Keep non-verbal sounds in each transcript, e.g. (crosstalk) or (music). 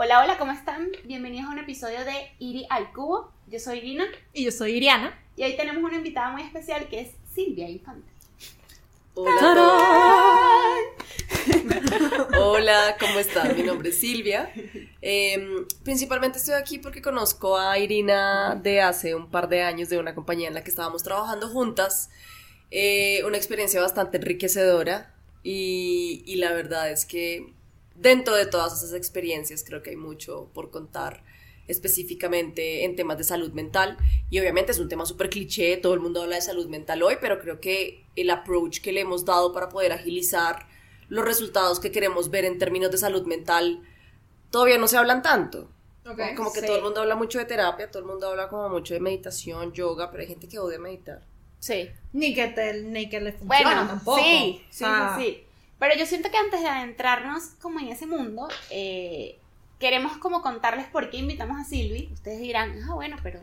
Hola, hola, ¿cómo están? Bienvenidos a un episodio de Iri al Cubo. Yo soy Irina Y yo soy Iriana. y hoy tenemos una invitada muy especial que es Silvia Infante. Hola, Hola, ¿cómo están? Mi nombre es Silvia. Eh, principalmente estoy aquí porque conozco a Irina de hace un par de años de una compañía en la que estábamos trabajando juntas. Eh, una experiencia bastante enriquecedora y, y la verdad es que dentro de todas esas experiencias creo que hay mucho por contar específicamente en temas de salud mental y obviamente es un tema súper cliché, todo el mundo habla de salud mental hoy, pero creo que el approach que le hemos dado para poder agilizar los resultados que queremos ver en términos de salud mental todavía no se hablan tanto. Ok. Como que Sí. todo el mundo habla mucho de terapia, todo el mundo habla como mucho de meditación, yoga, pero hay gente que odia meditar. Sí. Ni que, te, ni que le funcione Bueno, tampoco. sí, O sí, sea, sí, sí. Pero yo siento que antes de adentrarnos como en ese mundo, eh, queremos como contarles por qué invitamos a Silvi. Ustedes dirán, ah, bueno, pero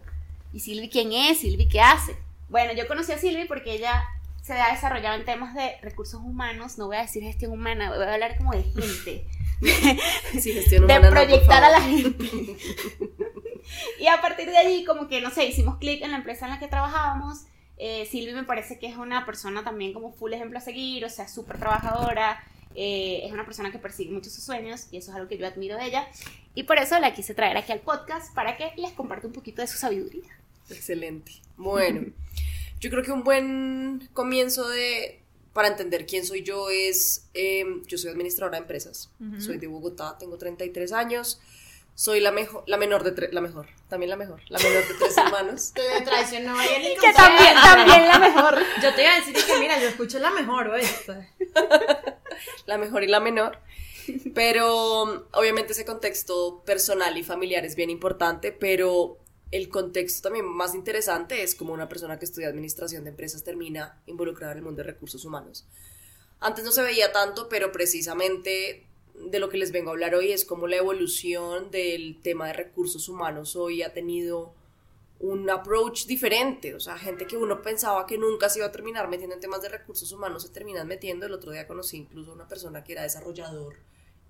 ¿y Silvi quién es? ¿Silvi qué hace? Bueno, yo conocí a Silvi porque ella se ha desarrollado en temas de recursos humanos, no voy a decir gestión humana, voy a hablar como de gente. (laughs) Sí, gestión de no, proyectar a la gente. (laughs) y a partir de allí, como que, no sé, hicimos clic en la empresa en la que trabajábamos. Eh, Silvi me parece que es una persona también como full ejemplo a seguir, o sea, súper trabajadora. eh, es una persona que persigue muchos sus sueños y eso es algo que yo admiro de ella. Y por eso la quise traer aquí al podcast para que les comparta un poquito de su sabiduría. Excelente. Bueno, (laughs) yo creo que un buen comienzo de para entender quién soy yo es, eh, yo soy administradora de empresas, soy de Bogotá, tengo 33 años, soy la mejor, la menor de tres, la mejor, también la mejor, la menor de tres (laughs) hermanos. Te traicionó ahí el Que también, también la mejor. (laughs) Yo te iba a decir que mira, yo escucho la mejor, ¿oíste? (laughs) la mejor y la menor. Pero obviamente ese contexto personal y familiar es bien importante, pero el contexto también más interesante es como una persona que estudia administración de empresas termina involucrada en el mundo de recursos humanos. Antes no se veía tanto, pero precisamente de lo que les vengo a hablar hoy es como la evolución del tema de recursos humanos hoy ha tenido un approach diferente, o sea, gente que uno pensaba que nunca se iba a terminar metiendo en temas de recursos humanos se terminan metiendo. El otro día conocí incluso a una persona que era desarrollador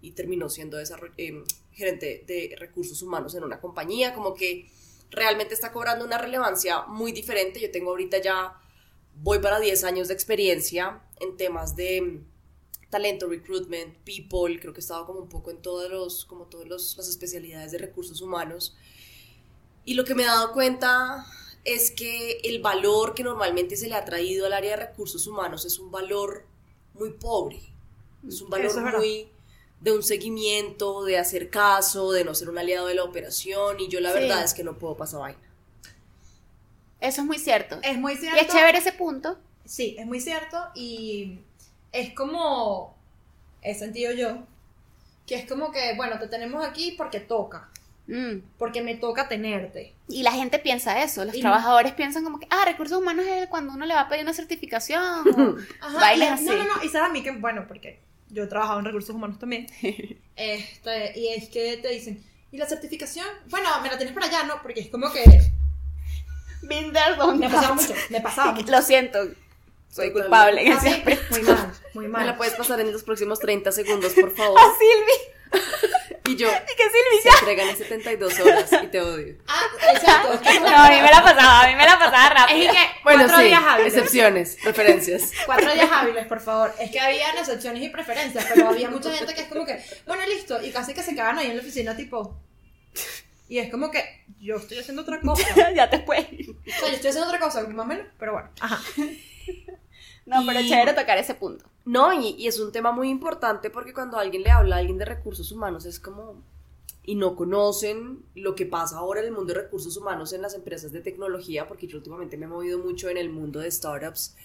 y terminó siendo eh, gerente de recursos humanos en una compañía, como que realmente está cobrando una relevancia muy diferente. Yo tengo ahorita ya, voy para 10 años de experiencia en temas de talento, recruitment, people, creo que he estado como un poco en todos los, como todas los- las especialidades de recursos humanos. Y lo que me he dado cuenta es que el valor que normalmente se le ha traído al área de recursos humanos es un valor muy pobre. Es un valor es muy de un seguimiento, de hacer caso, de no ser un aliado de la operación. Y yo la Sí. verdad es que no puedo pasar vaina. Eso es muy cierto. Es muy Y cierto. es chévere ese punto. Sí, es muy cierto y es como, he sentido yo, que es como que, bueno, te tenemos aquí porque toca, Mm. porque me toca tenerte. Y la gente piensa eso, los Y- trabajadores piensan como que, ah, recursos humanos es cuando uno le va a pedir una certificación. o (laughs) Ajá, bailes y- así. No, no, no, y sabes a mí que, bueno, porque yo he trabajado en recursos humanos también, (laughs) este, y es que te dicen, ¿y la certificación? Bueno, me la tienes para allá, ¿no? Porque es como que done me pasaba mucho, me pasaba (laughs) mucho. Lo siento, soy culpable en Ah, ese aspecto. muy mal, muy Me mal. la puedes pasar en los próximos 30 segundos, por (laughs) favor. A Silvi, Y yo, (laughs) y que Silvi se entregan en 72 horas y te odio. (laughs) Ah, exacto, No, a mí me la pasaba, a mí me la pasaba rápido. Es que Bueno, cuatro sí, días hábiles. excepciones, preferencias. Cuatro días hábiles, por favor. Es que había excepciones y preferencias, pero había mucha gente que es como que, bueno, listo, y casi que se quedan ahí en la oficina, tipo. Y es como que yo estoy haciendo otra cosa. ya te fue. O sea, yo estoy haciendo otra cosa, más o menos, pero bueno. Ajá. No, pero Y- chévere tocar ese punto. No, y, y es un tema muy importante porque cuando alguien le habla a alguien de recursos humanos es como... Y no conocen lo que pasa ahora en el mundo de recursos humanos en las empresas de tecnología, porque yo últimamente me he movido mucho en el mundo de startups,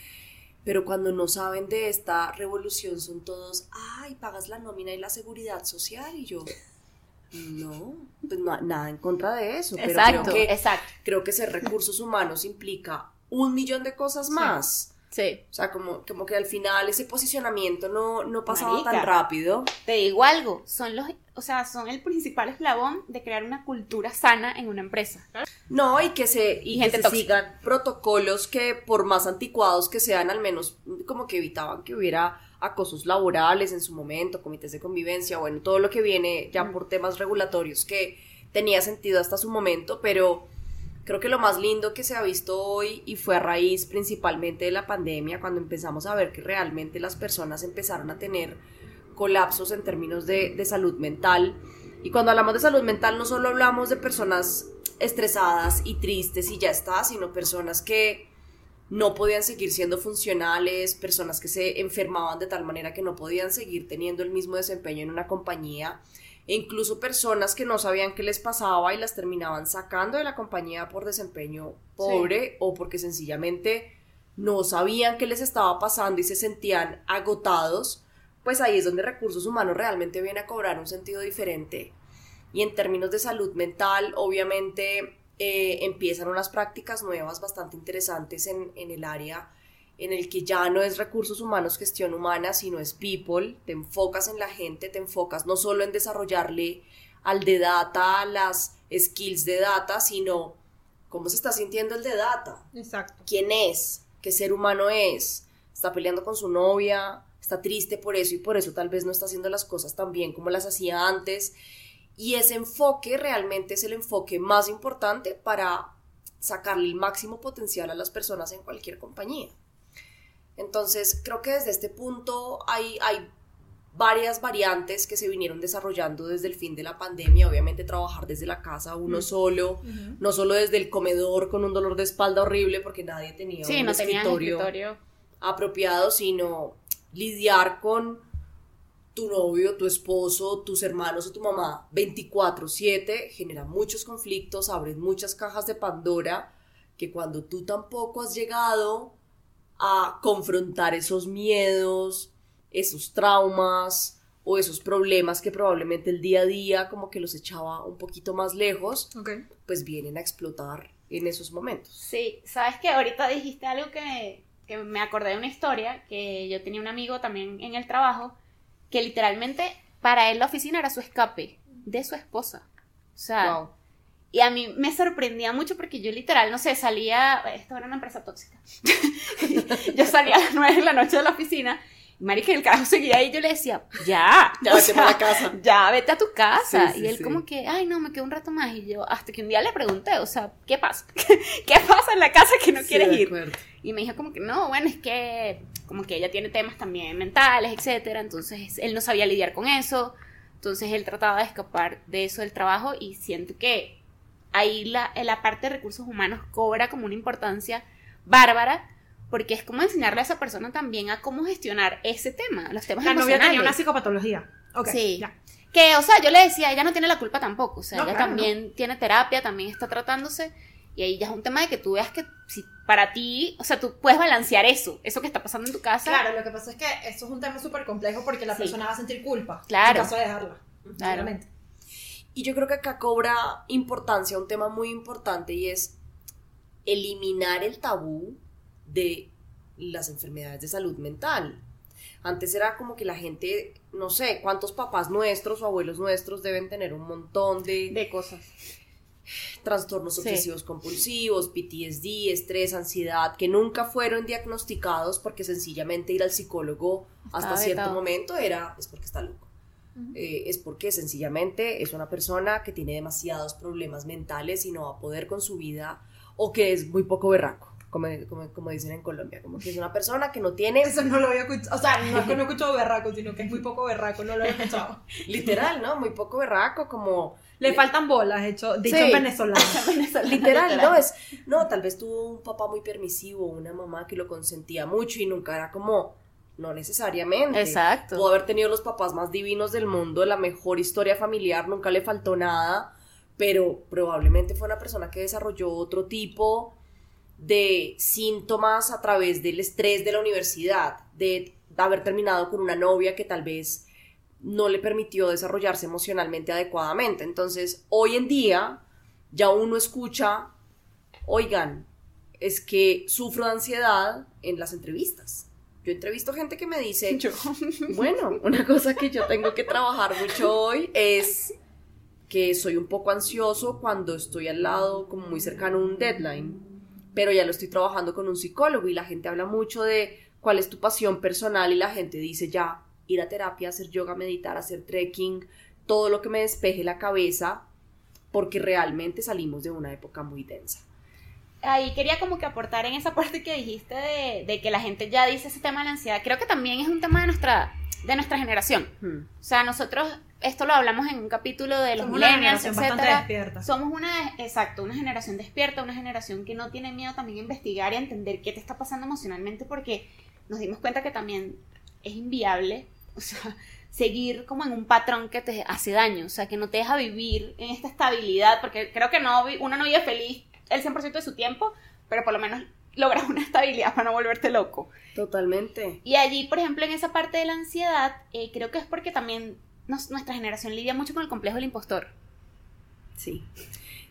pero cuando no saben de esta revolución son todos, ay, pagas la nómina y la seguridad social, y yo, no, pues no- nada en contra de eso, pero Exacto, creo que, exacto. creo que ser recursos humanos implica un millón de cosas más. Sí. O sea, como, como que al final ese posicionamiento no, no pasaba Marica. tan rápido. Te digo algo, son los, o sea, son el principal eslabón de crear una cultura sana en una empresa. No, y que se, y Y que se sigan protocolos que por más anticuados que sean, al menos como que evitaban que hubiera acosos laborales en su momento, comités de convivencia, bueno, todo lo que viene ya por temas regulatorios que tenía sentido hasta su momento, pero creo que lo más lindo que se ha visto hoy y fue a raíz principalmente de la pandemia, cuando empezamos a ver que realmente las personas empezaron a tener colapsos en términos de, de salud mental. Y cuando hablamos de salud mental no solo hablamos de personas estresadas y tristes y ya está, sino personas que no podían seguir siendo funcionales, personas que se enfermaban de tal manera que no podían seguir teniendo el mismo desempeño en una compañía, e incluso personas que no sabían qué les pasaba y las terminaban sacando de la compañía por desempeño pobre o porque sencillamente no sabían qué les estaba pasando y se sentían agotados, pues ahí es donde recursos humanos realmente viene a cobrar un sentido diferente. Y en términos de salud mental, obviamente eh, empiezan unas prácticas nuevas bastante interesantes en, en el área en el que ya no es recursos humanos, gestión humana, sino es people, te enfocas en la gente, te enfocas no solo en desarrollarle al de data las skills de data, sino cómo se está sintiendo el de data. Exacto. ¿Quién es? ¿Qué ser humano es? ¿Está peleando con su novia? ¿Está triste por eso y por eso tal vez no está haciendo las cosas tan bien como las hacía antes? Y ese enfoque realmente es el enfoque más importante para sacarle el máximo potencial a las personas en cualquier compañía. Entonces, creo que desde este punto hay, hay varias variantes que se vinieron desarrollando desde el fin de la pandemia. Obviamente trabajar desde la casa uno solo, no solo desde el comedor con un dolor de espalda horrible porque nadie tenía Sí, un no escritorio escritorio. apropiado, sino lidiar con tu novio, tu esposo, tus hermanos o tu mamá 24/7 genera muchos conflictos, abre muchas cajas de Pandora que cuando tú tampoco has llegado a confrontar esos miedos, esos traumas o esos problemas que probablemente el día a día como que los echaba un poquito más lejos, pues vienen a explotar en esos momentos. Sí, sabes que ahorita dijiste algo que, que me acordé de una historia, que yo tenía un amigo también en el trabajo, que literalmente para él la oficina era su escape de su esposa. O sea, Wow. Y a mí me sorprendía mucho porque yo literal, no sé, salía, esto era una empresa tóxica, (laughs) yo salía a las 9 de la noche de la oficina, y marica, el carajo seguía ahí yo le decía, ya, Ya vete sea, para la casa. ya vete a tu casa. Sí, sí, y él sí. como que, ay, no, me quedo un rato más. Y yo, hasta que un día le pregunté, o sea, ¿qué pasa? (laughs) ¿Qué pasa en la casa que no quieres ir? acuerdo. Y me dijo como que, no, bueno, es que como que ella tiene temas también mentales, etcétera. Entonces él no sabía lidiar con eso. Entonces él trataba de escapar de eso del trabajo y siento que ahí la, la parte de recursos humanos cobra como una importancia bárbara porque es como enseñarle a esa persona también a cómo gestionar ese tema, los temas La novia tenía emocionales. una psicopatología. Ok. Sí. ya. Que, o sea, yo le decía, ella no tiene la culpa tampoco, o sea, No, ella claro, también tiene terapia, también está tratándose, y ahí ya es un tema de que tú veas que si para ti, o sea, tú puedes balancear eso, eso que está pasando en tu casa. Claro, lo que pasa es que esto es un tema súper complejo porque la Sí. persona va a sentir culpa. Claro. En caso de dejarla. Claro. Claramente. Y yo creo que acá cobra importancia un tema muy importante y es eliminar el tabú de las enfermedades de salud mental. Antes era como que la gente, no sé, cuántos papás nuestros o abuelos nuestros deben tener un montón de, de cosas. trastornos Sí. obsesivos compulsivos, PTSD, estrés, ansiedad, que nunca fueron diagnosticados porque sencillamente ir al psicólogo hasta cierto vetado. momento era, es porque está loco. Eh, es porque sencillamente es una persona que tiene demasiados problemas mentales y no va a poder con su vida o que es muy poco berraco, como, como, como dicen en Colombia, como que es una persona que no tiene, Eso no lo había escuchado. O sea, no es que no he escuchado berraco, sino que es muy poco berraco. No lo había escuchado. (laughs) literal, ¿no? Muy poco berraco, como Le faltan bolas, hecho, dicho Sí. en venezolano. (laughs) Literal, no es, no, tal vez tuvo un papá muy permisivo, una mamá que lo consentía mucho y nunca era como, no necesariamente. Exacto. Pudo haber tenido los papás más divinos del mundo, la mejor historia familiar, nunca le faltó nada, pero probablemente fue una persona que desarrolló otro tipo de síntomas a través del estrés de la universidad, de haber terminado con una novia que tal vez no le permitió desarrollarse emocionalmente adecuadamente. Entonces, hoy en día ya uno escucha, oigan, es que sufro de ansiedad en las entrevistas. Yo entrevisto gente que me dice, (laughs) Yo. bueno, una cosa que yo tengo que trabajar mucho hoy es que soy un poco ansioso cuando estoy al lado, como muy cercano a un deadline, pero ya lo estoy trabajando con un psicólogo y la gente habla mucho de cuál es tu pasión personal y la gente dice ya, ir a terapia, hacer yoga, meditar, hacer trekking, todo lo que me despeje la cabeza, porque realmente salimos de una época muy densa. Ahí quería como que aportar en esa (laughs) parte que dijiste de, de que la gente ya dice ese tema de la ansiedad. Creo que también es un tema de nuestra, de nuestra generación. Hmm. O sea, nosotros, esto lo hablamos en un capítulo de los Somos millennials, etcétera. despierta. Somos una, exacto, una generación despierta, una generación que no tiene miedo también a investigar y a entender qué te está pasando emocionalmente porque nos dimos cuenta que también es inviable, (laughs) o sea, seguir como en un patrón que te hace daño, o sea, que no te deja vivir en esta estabilidad, porque creo que no, uno no vive feliz el 100% de su tiempo, pero por lo menos logras una estabilidad para no volverte loco. Totalmente. Y allí, por ejemplo, en esa parte de la ansiedad, eh, creo que es porque también nos- nuestra generación lidia mucho con el complejo del impostor. Sí.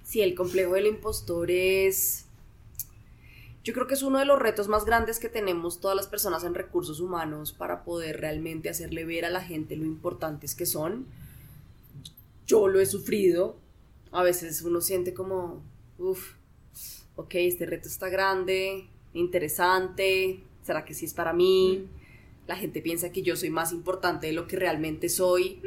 Sí, el complejo del impostor es. Yo creo que es uno de los retos más grandes que tenemos todas las personas en recursos humanos para poder realmente hacerle ver a la gente lo importantes que son. Yo lo he sufrido. A veces uno siente como, uff, ok, este reto está grande, interesante, ¿será que sí es para mí? La gente piensa que yo soy más importante de lo que realmente soy.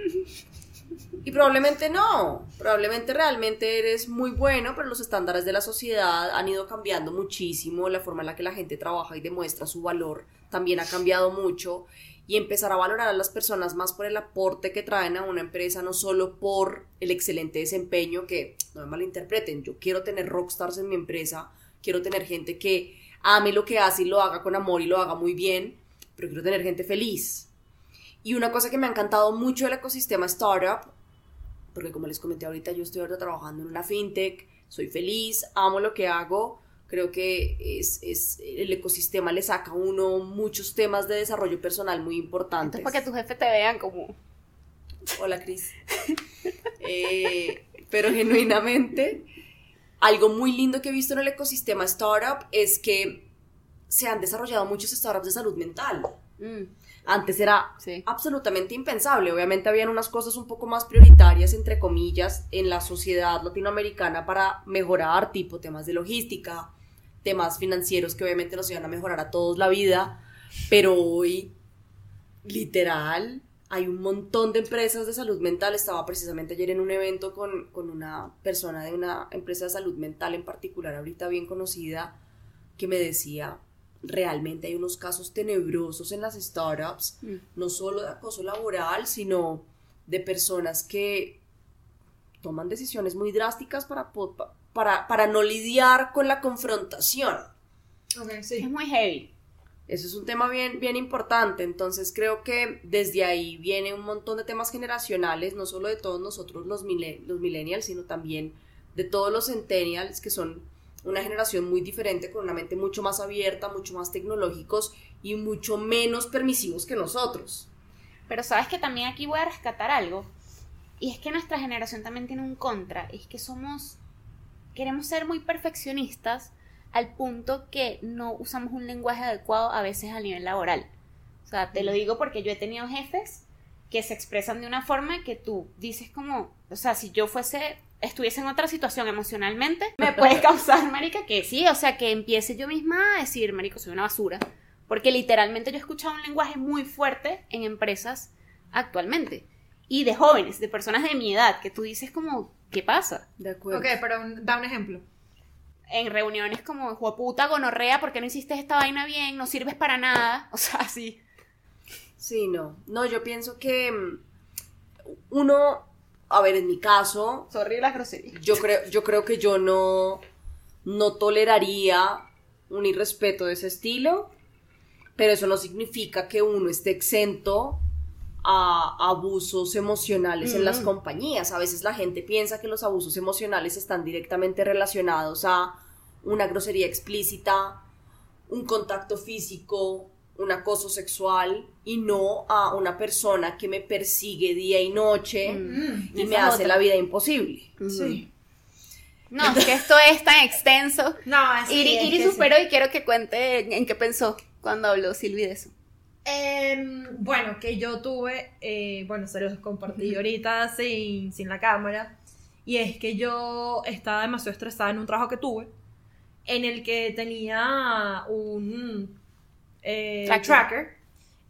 Y probablemente no, probablemente realmente eres muy bueno, pero los estándares de la sociedad han ido cambiando muchísimo, la forma en la que la gente trabaja y demuestra su valor también ha cambiado mucho y empezar a valorar a las personas más por el aporte que traen a una empresa, no solo por el excelente desempeño, que no me malinterpreten, yo quiero tener rockstars en mi empresa, quiero tener gente que ame lo que hace y lo haga con amor y lo haga muy bien, pero quiero tener gente feliz. Y una cosa que me ha encantado mucho del ecosistema startup, porque como les comenté ahorita, yo estoy ahora trabajando en una fintech, soy feliz, amo lo que hago, creo que es, es- el ecosistema le saca a uno muchos temas de desarrollo personal muy importantes. Entonces, para que tus jefes te vean como... Hola, Cris. Eh, pero genuinamente, algo muy lindo que he visto en el ecosistema startup es que se han desarrollado muchos startups de salud mental. mm, Antes era sí. absolutamente impensable. Obviamente habían unas cosas un poco más prioritarias, entre comillas, en la sociedad latinoamericana para mejorar, tipo temas de logística, temas financieros que obviamente nos iban a mejorar a todos la vida, pero hoy, literal, hay un montón de empresas de salud mental. Estaba precisamente ayer en un evento con, con una persona de una empresa de salud mental en particular, ahorita bien conocida, que me decía, realmente hay unos casos tenebrosos en las startups Mm. no solo de acoso laboral, sino de personas que toman decisiones muy drásticas para, po- para, para no lidiar con la confrontación. Ok, Es sí. muy heavy. Eso es un tema bien, bien importante, entonces creo que desde ahí viene un montón de temas generacionales, no solo de todos nosotros los, mille- los millennials, sino también de todos los centennials, que son una generación muy diferente, con una mente mucho más abierta, mucho más tecnológicos y mucho menos permisivos que nosotros. Pero sabes que también aquí voy a rescatar algo. Y es que nuestra generación también tiene un contra. Es que somos. Queremos ser muy perfeccionistas al punto que no usamos un lenguaje adecuado a veces a nivel laboral. O sea, te lo digo porque yo he tenido jefes que se expresan de una forma que tú dices como, o sea, si yo fuese, estuviese en otra situación emocionalmente, me (laughs) puede causar, marica, que sí, o sea, que empiece yo misma a decir, marico, soy una basura. Porque literalmente yo he escuchado un lenguaje muy fuerte en empresas actualmente. Y de jóvenes, de personas de mi edad, que tú dices como, ¿qué pasa? De acuerdo. Ok, pero un- da un ejemplo. En reuniones como, jueputa, gonorrea, ¿por qué no hiciste esta vaina bien? No sirves para nada. (laughs) O sea, sí. Sí, no. No, yo pienso que mm, uno, a ver, en mi caso, Sorry las groserías. yo creo, yo creo que yo no, no toleraría un irrespeto de ese estilo, pero eso no significa que uno esté exento a abusos emocionales en las Mm. compañías. A veces la gente piensa que los abusos emocionales están directamente relacionados a una grosería explícita, un contacto físico, un acoso sexual y no a una persona que me persigue día y noche Mm. y Esa me hace otra. la vida imposible. Sí. No, es que esto es tan extenso. No, así Iri, es Iri que sí. superó y quiero que cuente en, en qué pensó cuando habló Silvi de eso. Em, bueno, que yo tuve, eh, bueno, se los compartí ahorita sin, sin la cámara, y es que yo estaba demasiado estresada en un trabajo que tuve, en el que tenía un, eh, Tracker. tracker,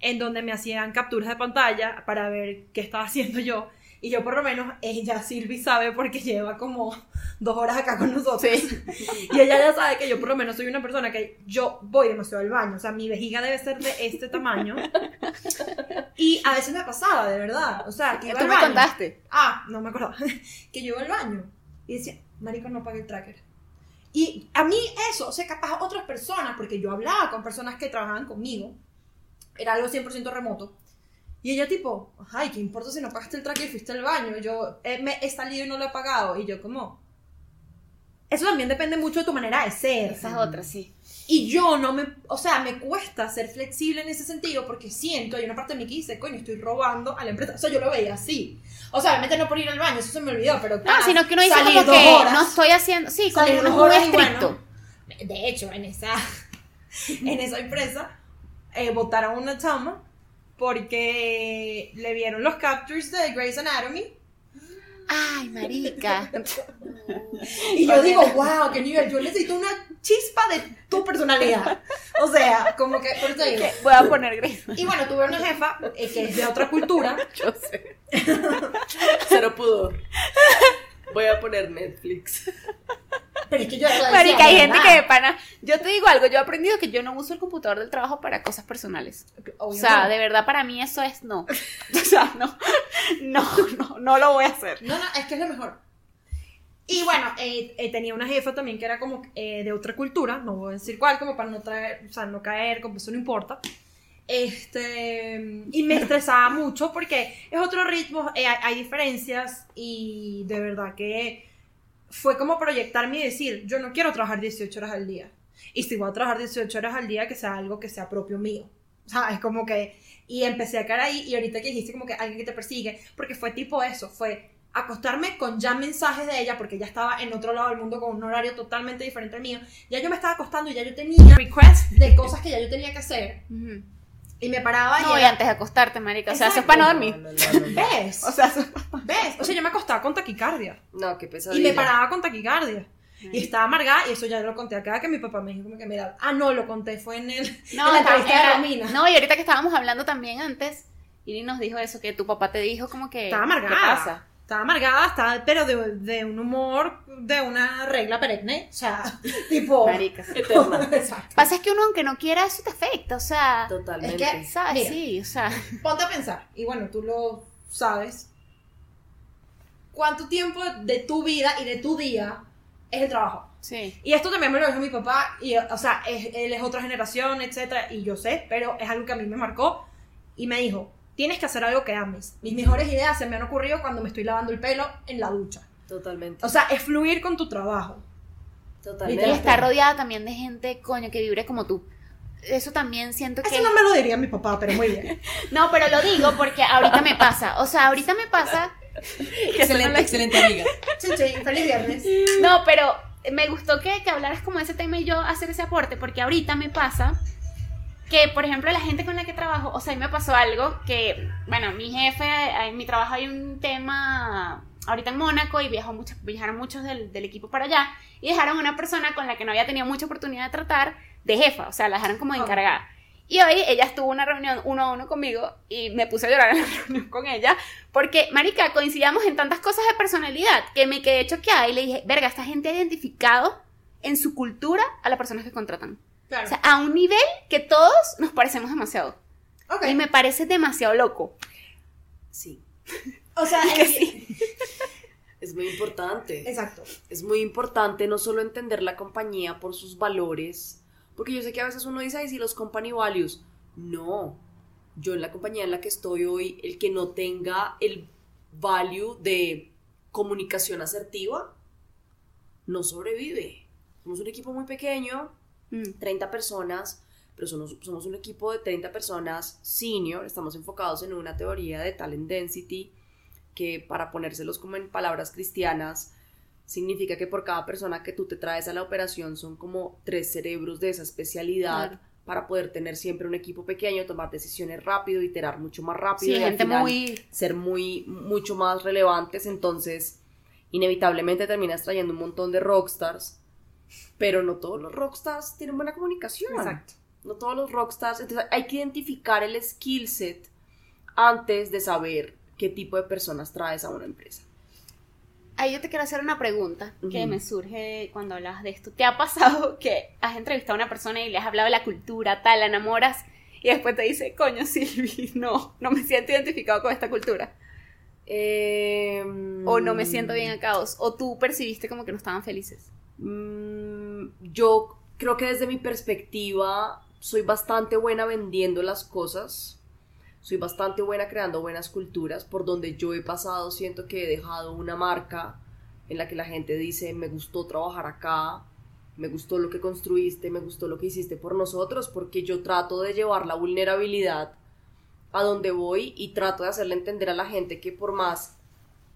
en donde me hacían capturas de pantalla para ver qué estaba (laughs) haciendo yo. Y yo por lo menos, ella, Silvi, sabe porque lleva como dos horas acá con nosotros. (laughs) Y ella ya sabe que yo por lo menos soy una persona que yo voy demasiado al baño. O sea, mi vejiga debe ser de este tamaño. Y a veces me pasaba, de verdad. O sea, que iba Tú al me baño. contaste. Ah, no me acordaba. (laughs) que yo iba al baño y decía, marico, no pague el tracker. Y a mí eso, o sea, capaz otras personas, porque yo hablaba con personas que trabajaban conmigo, era algo 100% remoto. Y ella tipo, ay, ¿qué importa si no pagaste el tracker y fuiste al baño? Yo eh, me he salido y no lo he pagado. Y yo como... Eso también depende mucho de tu manera de ser. Esa es otra, sí. Y yo no me, o sea, me cuesta ser flexible en ese sentido porque siento, hay una parte de mí que dice, coño, estoy robando a la empresa. O sea, yo lo veía así. O sea, obviamente no por ir al baño, eso se me olvidó, pero No, cada- sino que uno dice como dos que horas, no estoy haciendo. Sí, como uno es muy estricto. bueno, de hecho, en esa, (laughs) en esa empresa, eh, votaron una chama porque le vieron los captures de Grey's Anatomy Ay, marica. (laughs) y yo digo, wow, qué nivel, yo necesito una chispa de tu personalidad. O sea, como que, por eso digo. Voy a poner Grace. Y bueno, tuve una jefa eh, que es de otra cultura. (laughs) Yo sé. (laughs) Cero pudor. Voy a poner Netflix. (laughs) Pero es que yo Marica, hay gente que de pana. Yo te digo algo, yo he aprendido que yo no uso el computador del trabajo para cosas personales. O sea, no. de verdad para mí eso es no. (laughs) (laughs) O sea, no, no, no, no lo voy a hacer. No, no, es que es lo mejor. Y bueno, eh, eh, tenía una jefa también que era como eh, de otra cultura, no voy a decir cuál, como para no traer, o sea, no caer, como eso no importa. Este, y me estresaba mucho porque es otro ritmo, eh, hay, diferencias y de verdad que fue como proyectarme y decir, yo no quiero trabajar 18 horas al día. Y si voy a trabajar 18 horas al día, que sea algo que sea propio mío. O sea, es como que... Y empecé a caer ahí y ahorita que dijiste como que alguien que te persigue, porque fue tipo eso, fue acostarme con ya mensajes de ella, porque ella estaba en otro lado del mundo con un horario totalmente diferente al mío. Ya yo me estaba acostando y ya yo tenía requests de cosas que ya yo tenía que hacer. Y me paraba y No, y era- antes de acostarte, marica. O sea, eso es para no dormir. No, no. ¿Ves? O sea, eso ¿Ves? O sea, yo me acostaba con taquicardia. No, qué Y pesadilla. me paraba con taquicardia. Y estaba amargada, y eso ya lo conté acá, que mi papá me dijo como que, mira, ah, no, lo conté, fue en, el, No, en la entrevista de era- Romina. no, y ahorita que estábamos hablando también antes, Iri nos dijo eso, que tu papá te dijo como que... Estaba amargada. ¿Qué pasa? Estaba amargada, estaba, pero de, de un humor, de una regla perenne. O sea, (laughs) tipo. Marica. (laughs) Eterna. Pasa es que uno, aunque no quiera, eso te afecta, o sea... Totalmente. Es que- ¿Sabes? Mira. Sí, o sea... Ponte a pensar, y bueno, tú lo sabes. ¿Cuánto tiempo de tu vida y de tu día es el trabajo? Sí. Y esto también me lo dijo mi papá, y, o sea, es- él es otra generación, etcétera, y yo sé, pero es algo que a mí me marcó. Y me dijo: Tienes que hacer algo que ames. Mis mejores ideas se me han ocurrido cuando me estoy lavando el pelo en la ducha. Totalmente. O sea, es fluir con tu trabajo. Y Totalmente. estar rodeada también de gente, coño, que vibre como tú. Eso también siento que... Eso no me lo diría mi papá, pero muy bien. (laughs) No, pero lo digo porque ahorita me pasa. O sea, ahorita me pasa. (laughs) Excelente, excelente amiga. Chin, feliz viernes. No, pero me gustó que, que hablaras como de ese tema y yo hacer ese aporte, porque ahorita me pasa que, por ejemplo, la gente con la que trabajo, o sea, a mí me pasó algo que, bueno, mi jefe, en mi trabajo hay un tema ahorita en Mónaco y viajó mucho, viajaron muchos del, del equipo para allá y dejaron a una persona con la que no había tenido mucha oportunidad de tratar de jefa, o sea, la dejaron como de encargada. Y hoy ella estuvo una reunión uno a uno conmigo y me puse a llorar en la (laughs) reunión con ella porque, marica, coincidíamos en tantas cosas de personalidad que me quedé choqueada y le dije, verga, esta gente ha identificado en su cultura a las personas que contratan. Claro. O sea, a un nivel que todos nos parecemos demasiado. Y me parece demasiado loco. Sí. (laughs) O sea, (laughs) que el- sí. Es muy importante. Exacto. Es muy importante no solo entender la compañía por sus valores, porque yo sé que a veces uno dice, ay, si los company values. No. Yo en la compañía en la que estoy hoy, el que no tenga el value de comunicación asertiva, no sobrevive. Somos un equipo muy pequeño, Mm. 30 personas, pero somos, somos un equipo de 30 personas senior, estamos enfocados en una teoría de talent density que para ponérselos como en palabras cristianas, significa que por cada persona que tú te traes a la operación son como tres cerebros de esa especialidad Claro. para poder tener siempre un equipo pequeño, tomar decisiones rápido, iterar mucho más rápido Sí, y al gente final muy... ser muy, mucho más relevantes, entonces inevitablemente terminas trayendo un montón de rockstars, pero no todos los rockstars tienen buena comunicación. Exacto. no todos los rockstars, entonces hay que identificar el skill set antes de saber qué tipo de personas traes a una empresa. Ahí yo te quiero hacer una pregunta que me surge cuando hablas de esto. ¿Te ha pasado (laughs) que has entrevistado a una persona y le has hablado de la cultura, tal, la enamoras y después te dice, coño, Silvi, (laughs) no, no me siento identificado con esta cultura? Em, O no me siento bien acá, o, o tú percibiste como que no estaban felices. Mm, yo creo que desde mi perspectiva soy bastante buena vendiendo las cosas. Soy bastante buena creando buenas culturas. Por donde yo he pasado, siento que he dejado una marca en la que la gente dice, me gustó trabajar acá, me gustó lo que construiste, me gustó lo que hiciste por nosotros, porque yo trato de llevar la vulnerabilidad a donde voy y trato de hacerle entender a la gente que por más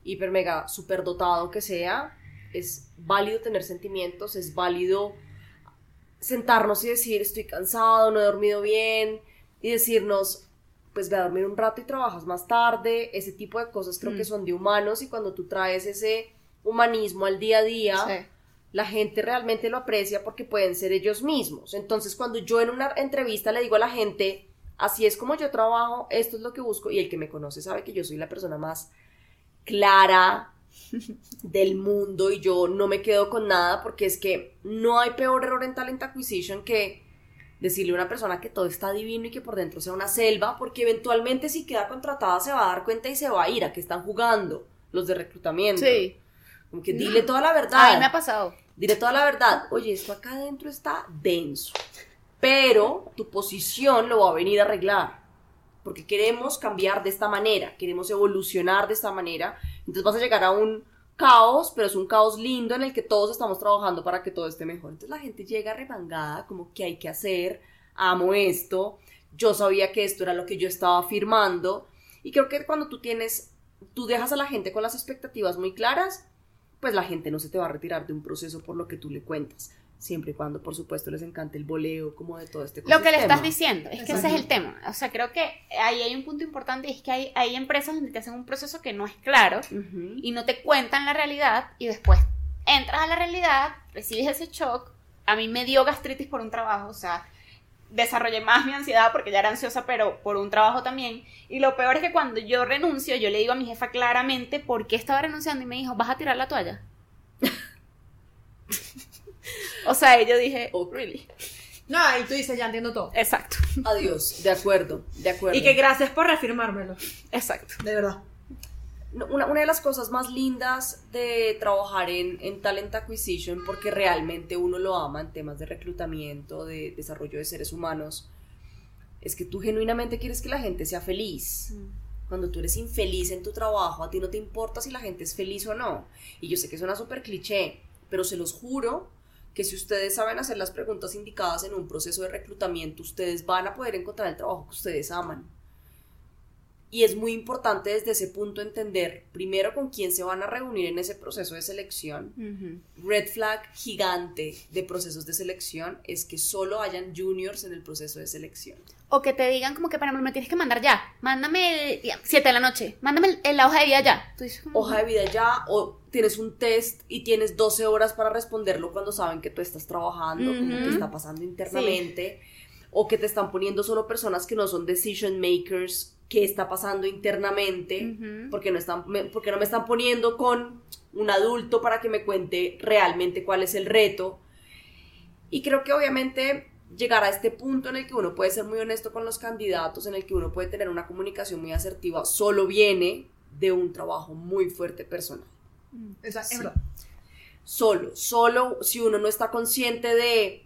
hiper mega superdotado que sea, es válido tener sentimientos, es válido sentarnos y decir estoy cansado, no he dormido bien y decirnos pues ve a dormir un rato y trabajas más tarde, ese tipo de cosas creo Mm. que son de humanos y cuando tú traes ese humanismo al día a día, la gente realmente lo aprecia porque pueden ser ellos mismos. Entonces, cuando yo en una entrevista le digo a la gente, así es como yo trabajo, esto es lo que busco, y el que me conoce sabe que yo soy la persona más clara del mundo y yo no me quedo con nada porque es que no hay peor error en talent acquisition que decirle a una persona que todo está divino y que por dentro sea una selva, porque eventualmente si queda contratada se va a dar cuenta y se va a ir a que están jugando los de reclutamiento. Sí. Como que dile toda la verdad. A mí me ha pasado. Diré toda la verdad. Oye, esto acá adentro está denso. Pero tu posición lo va a venir a arreglar. Porque queremos cambiar de esta manera. Queremos evolucionar de esta manera. Entonces vas a llegar a un caos, pero es un caos lindo en el que todos estamos trabajando para que todo esté mejor. Entonces la gente llega remangada, como que hay que hacer, amo esto, yo sabía que esto era lo que yo estaba firmando. Y creo que cuando tú tienes, tú dejas a la gente con las expectativas muy claras, pues la gente no se te va a retirar de un proceso por lo que tú le cuentas. Siempre y cuando, por supuesto, les encante el voleo, como de todo este Lo que le estás diciendo, es que ese es el tema. O sea, creo que ahí hay un punto importante es que hay, hay empresas donde te hacen un proceso que no es claro Ujú. y no te cuentan la realidad y después entras a la realidad, recibes ese shock. A mí me dio gastritis por un trabajo, o sea, desarrollé más mi ansiedad porque ya era ansiosa, pero por un trabajo también. Y lo peor es que cuando yo renuncio, yo le digo a mi jefa claramente por qué estaba renunciando y me dijo, ¿vas a tirar la toalla? (laughs) o sea, yo dije, Ok. really. No, y tú dices, ya entiendo todo. Exacto, Adiós, de acuerdo, de acuerdo. Y que gracias por reafirmármelo, exacto. de verdad. Una, una de las cosas más lindas de trabajar en, en Talent Acquisition, porque realmente uno lo ama en temas de reclutamiento, de desarrollo de seres humanos, es que tú genuinamente quieres que la gente sea feliz. Cuando tú eres infeliz en tu trabajo, a ti no te importa si la gente es feliz o no. Y yo sé que suena súper cliché, pero se los juro que si ustedes saben hacer las preguntas indicadas en un proceso de reclutamiento, ustedes van a poder encontrar el trabajo que ustedes aman. Y es muy importante desde ese punto entender primero con quién se van a reunir en ese proceso de selección. Red flag gigante de procesos de selección es que solo hayan juniors en el proceso de selección. O que te digan como que para me tienes que mandar ya. Mándame 7 de la noche. Mándame la hoja de vida ya. Tú dices como, Hoja de vida ya o tienes un test y tienes 12 horas para responderlo cuando saben que tú estás trabajando, como que Ujú. está pasando internamente. O que te están poniendo solo personas que no son decision makers, que está pasando internamente. Ujú. porque no están me- porque no me están poniendo con un adulto para que me cuente realmente cuál es el reto y creo que obviamente llegar a este punto en el que uno puede ser muy honesto con los candidatos en el que uno puede tener una comunicación muy asertiva solo viene de un trabajo muy fuerte personal Esa- Sí. Es verdad. solo solo si uno no está consciente de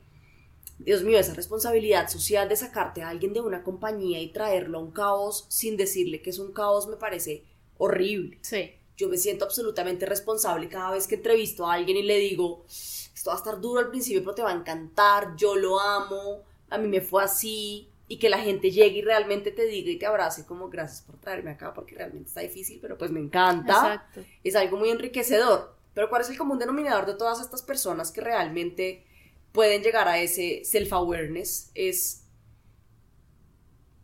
Dios mío, esa responsabilidad social de sacarte a alguien de una compañía y traerlo a un caos sin decirle que es un caos me parece horrible Sí. yo me siento absolutamente responsable cada vez que entrevisto a alguien y le digo, esto va a estar duro al principio, pero te va a encantar, yo lo amo, a mí me fue así, y que la gente llegue y realmente te diga y te abrace como gracias por traerme acá porque realmente está difícil, pero pues me encanta, Exacto. es algo muy enriquecedor. Pero ¿cuál es el común denominador de todas estas personas que realmente pueden llegar a ese self-awareness? Es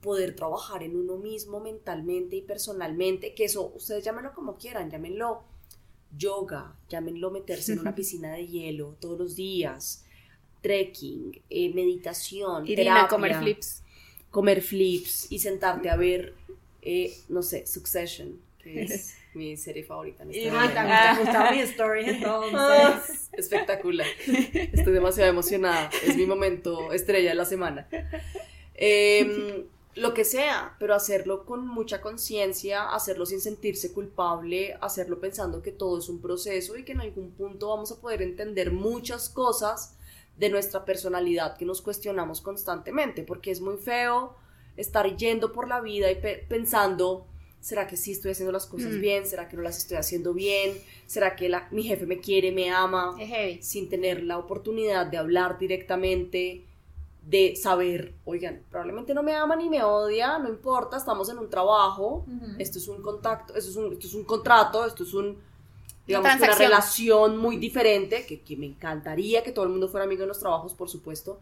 poder trabajar en uno mismo mentalmente y personalmente, que eso ustedes llámenlo como quieran, llámenlo yoga, llámenlo meterse en una (laughs) piscina de hielo todos los días, trekking, eh, meditación, Irina, terapia, comer flips. comer flips y sentarte a ver, eh, no sé, Succession, que es (laughs) mi serie favorita en momento. también te mis stories entonces. Espectacular. Estoy demasiado emocionada. Es mi momento estrella de la semana. Em, lo que sea, pero hacerlo con mucha conciencia, hacerlo sin sentirse culpable, hacerlo pensando que todo es un proceso y que en algún punto vamos a poder entender muchas cosas de nuestra personalidad que nos cuestionamos constantemente, porque es muy feo estar yendo por la vida y pe- pensando, ¿será que sí estoy haciendo las cosas Mm. bien? ¿Será que no las estoy haciendo bien? ¿Será que la- mi jefe me quiere, me ama? Sin tener la oportunidad de hablar directamente, de saber, oigan, probablemente no me ama ni me odia, no importa, estamos en un trabajo, esto es un contacto, esto es un, esto es un contrato, esto es un, digamos, una relación muy diferente, que, que me encantaría que todo el mundo fuera amigo de los trabajos, por supuesto,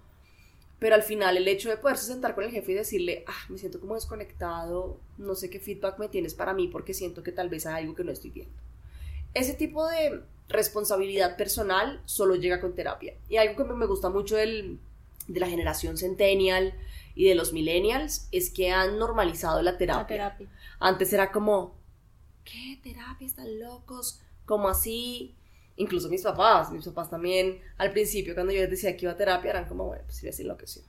pero al final el hecho de poderse sentar con el jefe y decirle, ah, me siento como desconectado, no sé qué feedback me tienes para mí porque siento que tal vez hay algo que no estoy viendo. Ese tipo de responsabilidad personal solo llega con terapia. Y algo que me gusta mucho del, de la generación centennial y de los millennials es que han normalizado la terapia. La terapia. Antes era como, ¿qué terapia? Están locos. como así? Incluso mis papás, mis papás también, al principio cuando yo les decía que iba a terapia, eran como, bueno, pues sí, así enloqueció.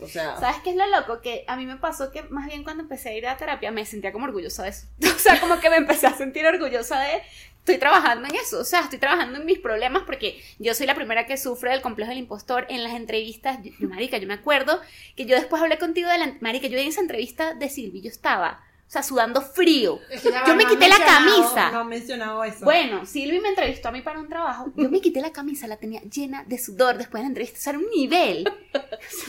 O sea, ¿Sabes qué es lo loco? Que a mí me pasó que más bien cuando empecé a ir a terapia me sentía como orgullosa de eso. (laughs) O sea, como que me empecé a sentir orgullosa de, estoy trabajando en eso, o sea, estoy trabajando en mis problemas porque yo soy la primera que sufre del complejo del impostor en las entrevistas. Yo, marica, yo me acuerdo que yo después hablé contigo de la, marica, yo en esa entrevista de Silvi, yo estaba, sea, sudando frío. Es que Yo me quité la camisa. No han mencionado eso. Bueno, Silvi me entrevistó a mí para un trabajo. Yo me quité la camisa, la tenía llena de sudor después de la entrevista. O sea, era un nivel.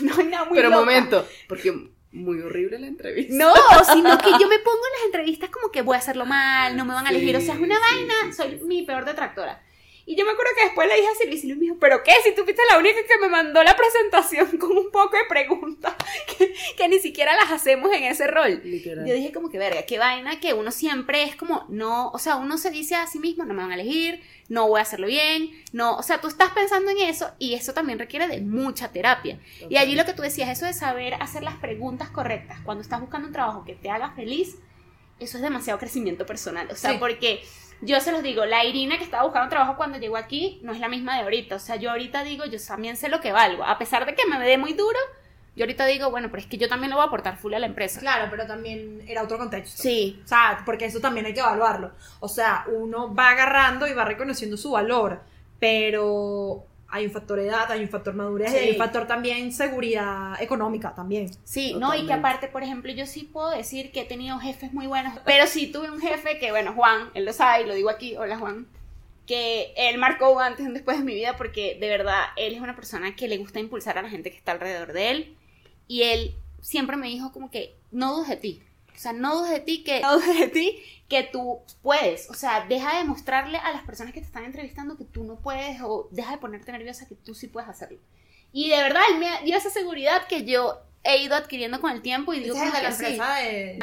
No hay nada muy pero loca. momento, porque muy horrible la entrevista. No, sino que yo me pongo en las entrevistas como que voy a hacerlo mal, no me van a elegir. O sea, es una Sí, vaina, sí, sí, soy sí. mi peor detractora. Y yo me acuerdo que después le dije a Silvi, Silvi me dijo, ¿pero qué? Si tú fuiste la única que me mandó la presentación (laughs) con un poco de preguntas (laughs) que, que ni siquiera las hacemos en ese rol. Literal. Yo dije como que verga, qué vaina que uno siempre es como, no, o sea, uno se dice a sí mismo, no me van a elegir, no voy a hacerlo bien, no, o sea, tú estás pensando en eso y eso también requiere de mucha terapia. Y allí lo que tú decías, eso de saber hacer las preguntas correctas cuando estás buscando un trabajo que te haga feliz, eso es demasiado crecimiento personal, o sea, Sí. porque yo se los digo, la Irina que estaba buscando trabajo cuando llegó aquí no es la misma de ahorita, o sea, yo ahorita digo, yo también sé lo que valgo, a pesar de que me dé muy duro, yo ahorita digo, bueno, pero es que yo también lo voy a aportar full a la empresa. Claro, pero también era otro contexto. Sí, O sea, porque eso también hay que evaluarlo. O sea, uno va agarrando y va reconociendo su valor, pero hay un factor edad, hay un factor madurez, Sí. y hay un factor también seguridad económica también. Sí, no, y que Totalmente. aparte, por ejemplo, yo sí puedo decir que he tenido jefes muy buenos, pero sí tuve un jefe que, bueno, Juan, él lo sabe, y lo digo aquí, hola Juan, que él marcó un antes y un después de mi vida porque de verdad él es una persona que le gusta impulsar a la gente que está alrededor de él, y él siempre me dijo como que no dudes de ti, o sea, no dudes de ti, que no dudes de ti, que tú puedes, o sea, deja de mostrarle a las personas que te están entrevistando que tú no puedes, o deja de ponerte nerviosa que tú sí puedes hacerlo. Y de verdad, él me dio esa seguridad que yo he ido adquiriendo con el tiempo y digo es la sí. de...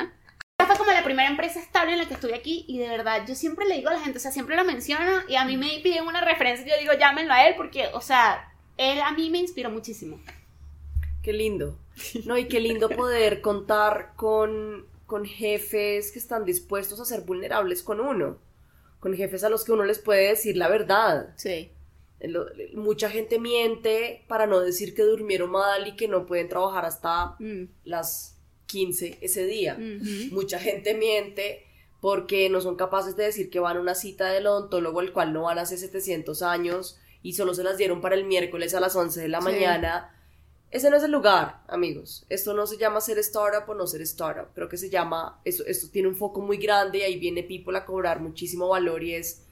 Esta fue como la primera empresa estable en la que estuve aquí y de verdad yo siempre le digo a la gente, o sea, siempre lo menciono y a mí me piden una referencia y yo digo, llámenlo a él porque, o sea, él a mí me inspiró muchísimo. Qué lindo. No, y qué lindo poder contar con, con jefes que están dispuestos a ser vulnerables con uno. Con jefes a los que uno les puede decir la verdad. Sí. Mucha gente miente para no decir que durmieron mal y que no pueden trabajar hasta Mm. las 15 ese día. Ujú. Mucha gente miente porque no son capaces de decir que van a una cita del odontólogo al cual no van hace 700 años y solo se las dieron para el miércoles a las 11 de la Sí. mañana. Ese no es el lugar, amigos. Esto no se llama ser startup o no ser startup. Creo que se llama, esto, esto tiene un foco muy grande y ahí viene People a cobrar muchísimo valor y es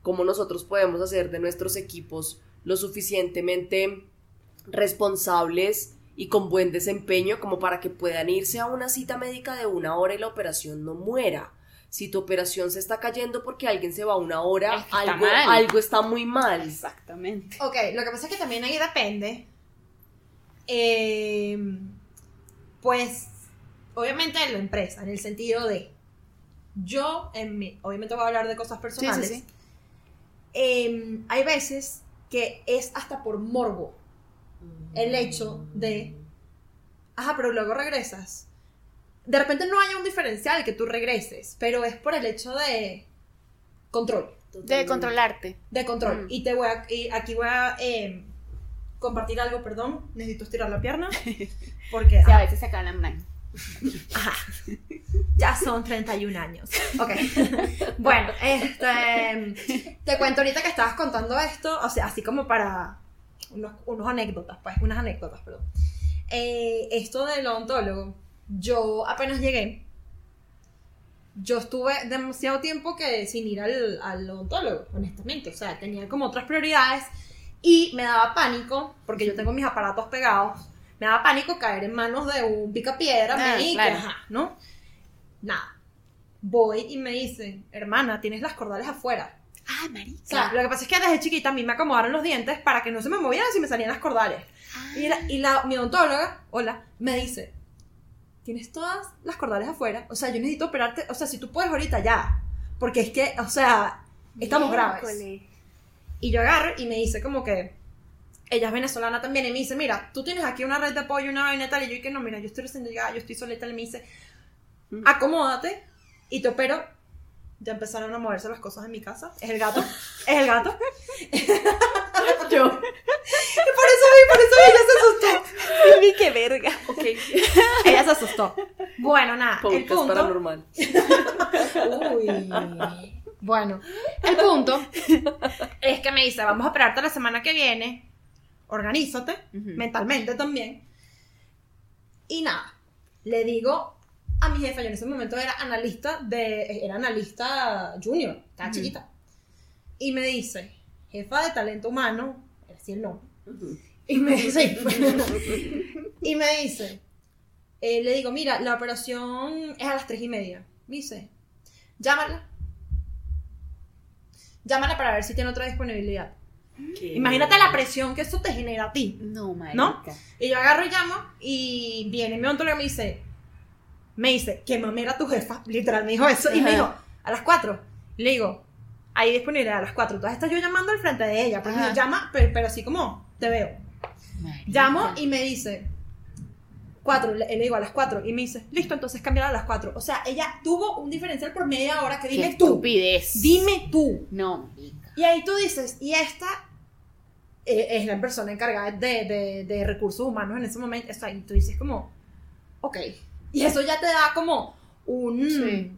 cómo nosotros podemos hacer de nuestros equipos lo suficientemente responsables y con buen desempeño como para que puedan irse a una cita médica de una hora y la operación no muera. Si tu operación se está cayendo porque alguien se va una hora, Es que está algo, mal. algo está muy mal. Exactamente. Ok, lo que pasa es que también ahí depende. Eh, pues, obviamente de la empresa, en el sentido de. Yo, en mi, obviamente voy a hablar de cosas personales. sí. eh, hay veces que es hasta por morbo. el hecho de, ajá, pero luego regresas. De repente no haya un diferencial que tú regreses, pero es por el hecho de control, De controlarte. de control. Mm. Y te voy a, y aquí voy a eh, compartir algo, perdón, necesito estirar la pierna, (laughs) porque Sí, a ajá, veces se acaban la ya son 31 años. Ok. (laughs) bueno, este, te cuento ahorita que estabas contando esto, o sea, así como para unos, unos anécdotas, pues, unas anécdotas, perdón. Eh, esto del odontólogo, yo apenas llegué, yo estuve demasiado tiempo que sin ir al, al odontólogo, honestamente, o sea, tenía como otras prioridades y me daba pánico, porque yo tengo mis aparatos pegados, me daba pánico caer en manos de un picapiedra, Ah, me claro. ajá, ¿no? Nada. Voy y me dicen, hermana, tienes las cordales afuera. Ay, marica. O sea, lo que pasa es que desde chiquita a mí me acomodaron los dientes para que no se me movieran si me salían las cordales. Ah. Y, la, y la- mi odontóloga, hola, me dice, tienes todas las cordales afuera, o sea, yo necesito operarte, o sea, si tú puedes ahorita ya, porque es que, o sea, estamos graves. Y yo agarro y me dice como que, ella es venezolana también, y me dice, mira, tú tienes aquí una red de apoyo, una vaina y tal, y yo y que no, mira, yo estoy recién llegada, yo estoy solita, y me dice, acomódate y te opero. Ya empezaron a moverse las cosas en mi casa. Es el gato. Es el gato. (laughs) Yo. Y por eso vi, por eso ella se asustó. Uy, qué verga. Ok. (laughs) Ella se asustó. Bueno, nada. el punto. paranormal. (laughs) Uy. Bueno, el punto (laughs) es que me dice, vamos a operarte la semana que viene. Organízate, mentalmente también. Y nada, le digo a mi jefa, yo en ese momento era analista de, era analista junior, estaba chiquita. Y me dice, jefa de talento humano, era así el nombre. Y me dice, (laughs) y me dice, eh, le digo, mira, la operación es a las tres y media. Me dice, llámala. Llámala para ver si tiene otra disponibilidad. ¿Qué? Imagínate la presión que eso te genera a ti. No, marica. ¿No? Y yo agarro y llamo y viene mi odontólogo y me dice, me dice, que mamera tu jefa, literal me dijo eso, y me dijo, a las 4. Le digo, hay disponibilidad a las 4. Entonces está yo llamando al frente de ella, Ajá. me llama, pero, pero así como, te veo. Marica. Llamo y me dice, 4, le, le digo a las 4, y me dice, listo, entonces cambiar a las 4. O sea, ella tuvo un diferencial por media hora que Qué dime tú, estupidez. dime tú. No, marica. Y ahí tú dices, y esta eh, es la persona encargada de, de- de recursos humanos en ese momento. O sea, y tú dices como, ok. Y eso ya te da como un, Sí.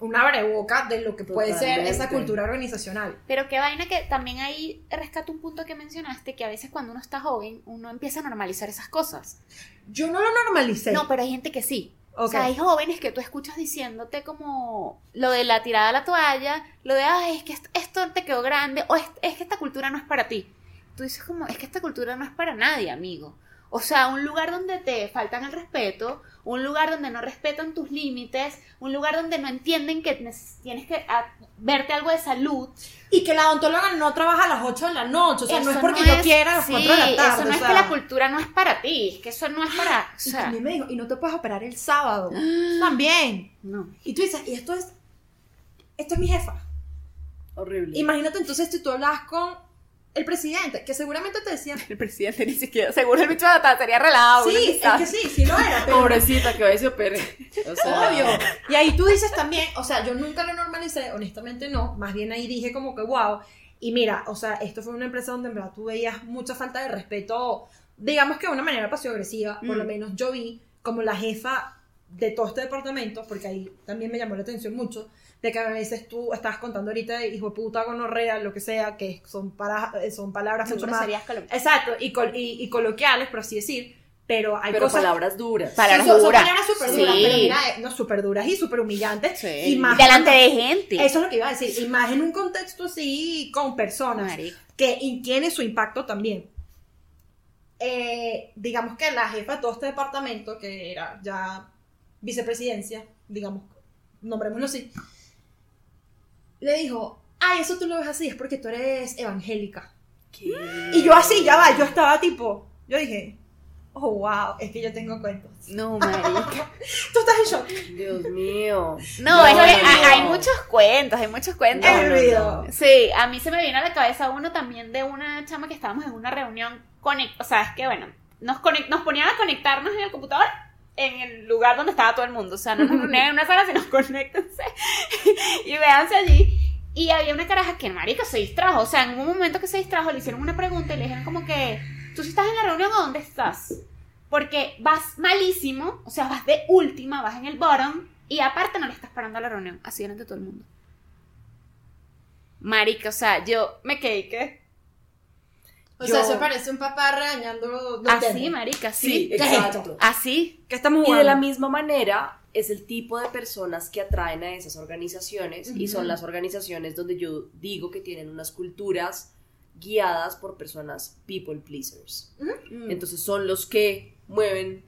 Una abreboca de lo que puede ser esa cultura organizacional. Pero qué vaina que también ahí rescato un punto que mencionaste, que a veces cuando uno está joven, uno empieza a normalizar esas cosas. Yo no lo normalicé. No, pero hay gente que sí. O sea, hay jóvenes que tú escuchas diciéndote como lo de la tirada a la toalla, lo de, ay, es que est- esto te quedó grande, o es, es que esta cultura no es para ti. Tú dices como, es que esta cultura no es para nadie, amigo. O sea, un lugar donde te faltan el respeto, un lugar donde no respetan tus límites, un lugar donde no entienden que tienes que ah, verte algo de salud. Y que la odontóloga no trabaja a las 8 de la noche. O sea, no es porque yo es- quiera a las sí, 4 de la tarde. Eso no o es sea. que la cultura no es para ti, es que eso no es para. (gasps) O Y sea, también me dijo, y no te puedes operar el sábado. (gasps) También. no. Y tú dices, y esto es, esto es mi jefa. Horrible. Imagínate entonces si tú hablabas con el presidente, que seguramente te decía, El presidente ni siquiera, seguro el bicho de sería relajado. sí, es que sí, sí lo era, pero Pobrecita que y se opere. O sea, obvio. Y ahí tú dices también, o sea, yo nunca lo normalicé, honestamente no, más bien ahí dije como que wow. Y mira, o sea, esto fue una empresa donde en verdad tú veías mucha falta de respeto, digamos que de una manera pasivo-agresiva, por Mm. lo menos yo vi como la jefa de todo este departamento, porque ahí también me llamó la atención mucho, de que a veces tú estabas contando ahorita de hijo de puta, gonorrea, lo que sea, que son, para, son palabras Son mucho más... Exacto, y, col- y, y coloquiales, por así decir, pero hay pero cosas... palabras duras. Palabras Sí, son, son duras. palabras súper duras, Sí. pero mira, eh, no, súper duras y súper humillantes. Sí. Y más Delante cuando- de gente. Eso es lo que iba a decir. Y más en un contexto así, con personas, Marica. que y tiene su impacto también. Eh, digamos que la jefa de todo este departamento, que era ya vicepresidencia, digamos, nombrémoslo así, le dijo, ay, eso tú lo ves así, es porque tú eres evangélica. ¿Qué? Y yo así, ya va, yo estaba tipo, yo dije, Oh, wow, es que yo tengo cuentos. No, (laughs) marica. Tú estás en shock. Dios mío. No, No, es que no, hay, no. hay muchos cuentos, hay muchos cuentos. El video. Sí, a mí se me vino a la cabeza uno también de una chama que estábamos en una reunión conect, o sea, es que bueno, nos conect- nos ponían a conectarnos en el computador en el lugar donde estaba todo el mundo, o sea, no nos (laughs) reunían en una sala, sino (laughs) conéctense y véanse allí. Y había una caraja que, marica, se distrajo, o sea, en un momento que se distrajo le hicieron una pregunta y le dijeron como que, ¿tú si estás en la reunión o dónde estás? Porque vas malísimo, o sea, vas de última, vas en el bottom y aparte no le estás parando a la reunión, así delante de todo el mundo. Marica, o sea, yo me quedé que O Yo- sea, eso parece un papá regañando. así, marica, Sí, sí. ¿Qué es exacto. esto? Así. ¿Qué estamos Y jugando? de la misma manera es el tipo de personas que atraen a esas organizaciones y son las organizaciones donde yo digo que tienen unas culturas guiadas por personas people pleasers. Entonces son los que mueven,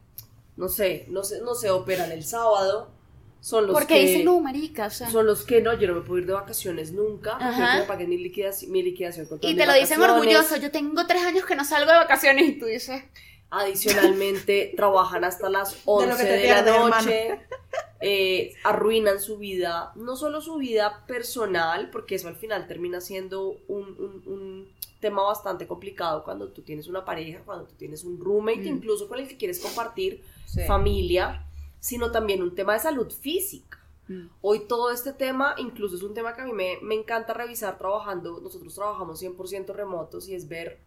no sé, no sé, no se operan el sábado, son los Porque que dicen, no, marica, o sea. son los que no, yo no me puedo ir de vacaciones nunca, porque que me paguen mi liquidación, mi liquidación con Y te lo dicen orgulloso. Yo tengo tres años que no salgo de vacaciones y tú dices. Adicionalmente, (laughs) trabajan hasta las 11 lo que de, la noche, eh, arruinan su vida, no solo su vida personal, porque eso al final termina siendo un, un- un tema bastante complicado cuando tú tienes una pareja, cuando tú tienes un roommate, Mm. incluso con el que quieres compartir familia, sino también un tema de salud física. Mm. Hoy todo este tema, incluso es un tema que a mí me, me encanta revisar trabajando, nosotros trabajamos 100% remotos y es ver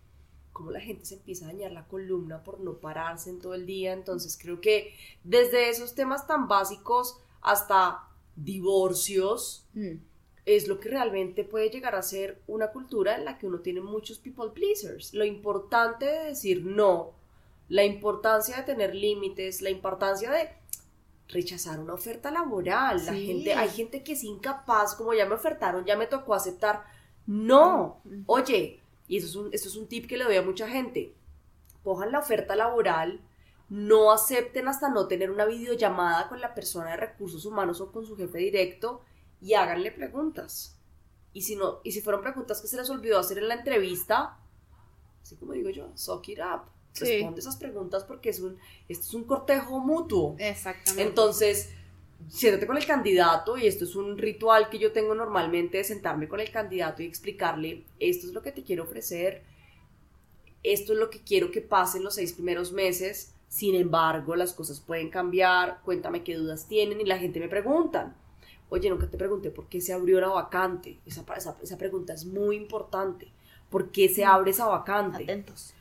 cómo la gente se empieza a dañar la columna por no pararse en todo el día. Entonces creo que desde esos temas tan básicos hasta divorcios Mm. es lo que realmente puede llegar a ser una cultura en la que uno tiene muchos people pleasers. Lo importante de decir no, la importancia de tener límites, la importancia de rechazar una oferta laboral. La gente, hay gente que es incapaz, como ya me ofertaron, ya me tocó aceptar. No, oye, y eso es un, esto es un tip que le doy a mucha gente. Cojan la oferta laboral, no acepten hasta no tener una videollamada con la persona de recursos humanos o con su jefe directo y háganle preguntas. Y si no, y si fueron preguntas que se les olvidó hacer en la entrevista, así como digo yo, suck it up. Sí. Responde esas preguntas porque es un, esto es un cortejo mutuo. Exactamente. Entonces, siéntate con el candidato y esto es un ritual que yo tengo normalmente de sentarme con el candidato y explicarle, esto es lo que te quiero ofrecer, esto es lo que quiero que pase en los seis primeros meses, sin embargo, las cosas pueden cambiar, cuéntame qué dudas tienen y la gente me pregunta, oye, nunca te pregunté por qué se abrió la vacante, esa, esa, esa pregunta es muy importante, ¿por qué se abre esa vacante? Atentos.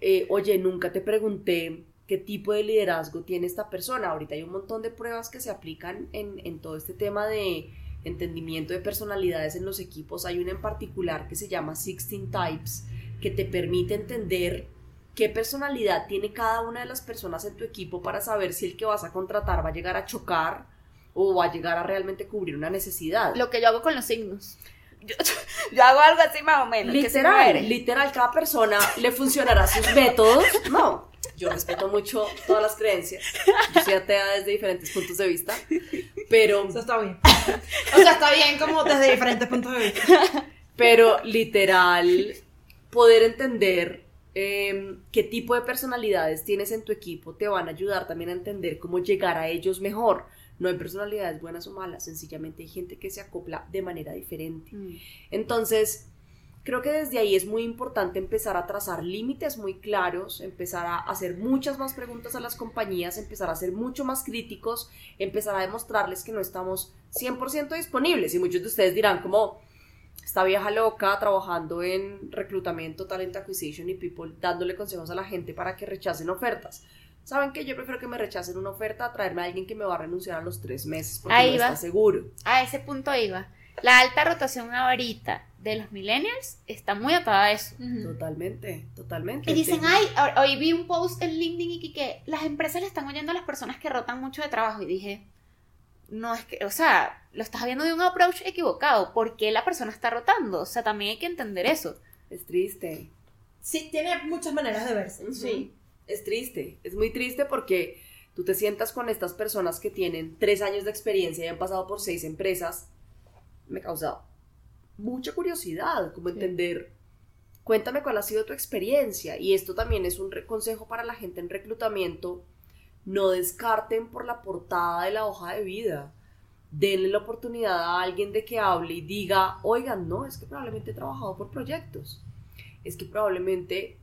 Eh, oye, nunca te pregunté qué tipo de liderazgo tiene esta persona. Ahorita hay un montón de pruebas que se aplican en, en todo este tema de entendimiento de personalidades en los equipos. Hay una en particular que se llama 16 Types, que te permite entender qué personalidad tiene cada una de las personas en tu equipo para saber si el que vas a contratar va a llegar a chocar o va a llegar a realmente cubrir una necesidad. Lo que yo hago con los signos. Yo, (laughs) yo hago algo así más o menos. que Literal, eres. literal, cada persona le funcionará sus métodos. No, yo respeto mucho todas las creencias. Yo soy atea desde diferentes puntos de vista, pero, Eso está bien. O sea, está bien como desde diferentes puntos de vista. pero literal, poder entender eh, qué tipo de personalidades tienes en tu equipo te van a ayudar también a entender cómo llegar a ellos mejor. No hay personalidades buenas o malas, sencillamente hay gente que se acopla de manera diferente. Mm. Entonces, creo que desde ahí es muy importante empezar a trazar límites muy claros, empezar a hacer muchas más preguntas a las compañías, empezar a ser mucho más críticos, empezar a demostrarles que no estamos 100% disponibles. Y muchos de ustedes dirán como, esta vieja loca trabajando en reclutamiento, talent acquisition y people, dándole consejos a la gente para que rechacen ofertas. ¿Saben qué? Yo prefiero que me rechacen una oferta a traerme a alguien que me va a renunciar a los tres meses porque Ahí no está seguro. A ese punto iba. La alta rotación ahorita de los millennials está muy atada a eso. Totalmente, totalmente. Y dicen, ay, ho- hoy vi un post en LinkedIn y que, que las empresas le están oyendo a las personas que rotan mucho de trabajo. Y dije, no es que, o sea, lo estás viendo de un approach equivocado. ¿Por qué la persona está rotando? O sea, también hay que entender eso. Es triste. Sí, tiene muchas maneras de verse. Sí. Es triste, es muy triste porque tú te sientas con estas personas que tienen tres años de experiencia y han pasado por seis empresas. Me causa mucha curiosidad, como entender cuéntame cuál ha sido tu experiencia. Y esto también es un consejo para la gente en reclutamiento. No descarten por la portada de la hoja de vida. Denle la oportunidad a alguien de que hable y diga, oigan, no, es que probablemente he trabajado por proyectos. Es que probablemente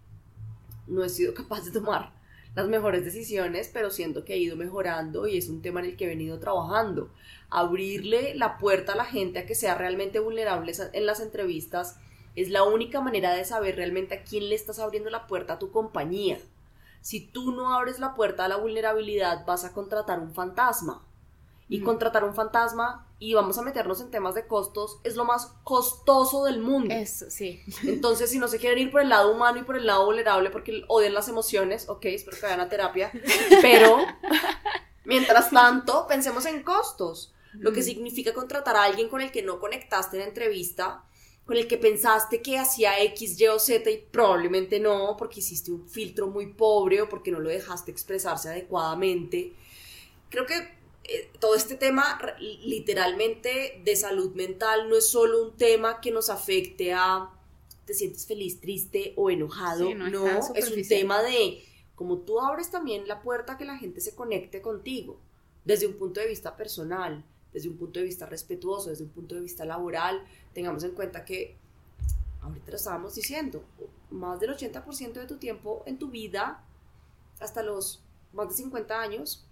no he sido capaz de tomar las mejores decisiones, pero siento que he ido mejorando y es un tema en el que he venido trabajando. Abrirle la puerta a la gente a que sea realmente vulnerable en las entrevistas es la única manera de saber realmente a quién le estás abriendo la puerta a tu compañía. Si tú no abres la puerta a la vulnerabilidad, vas a contratar un fantasma. Y contratar un fantasma, y vamos a meternos en temas de costos, es lo más costoso del mundo. Eso, sí. Entonces, si no se quieren ir por el lado humano y por el lado vulnerable porque odian las emociones, ok, espero que vayan a terapia, pero mientras tanto, pensemos en costos. Lo que significa contratar a alguien con el que no conectaste en entrevista, con el que pensaste que hacía X, Y o Z y probablemente no, porque hiciste un filtro muy pobre o porque no lo dejaste expresarse adecuadamente. Creo que eh, todo este tema literalmente de salud mental no es solo un tema que nos afecte a te sientes feliz, triste o enojado, no, es, un tema de como tú abres también la puerta a que la gente se conecte contigo desde un punto de vista personal, desde un punto de vista respetuoso, desde un punto de vista laboral, tengamos en cuenta que ahorita lo estábamos diciendo, más del 80% de tu tiempo en tu vida hasta los más de 50 años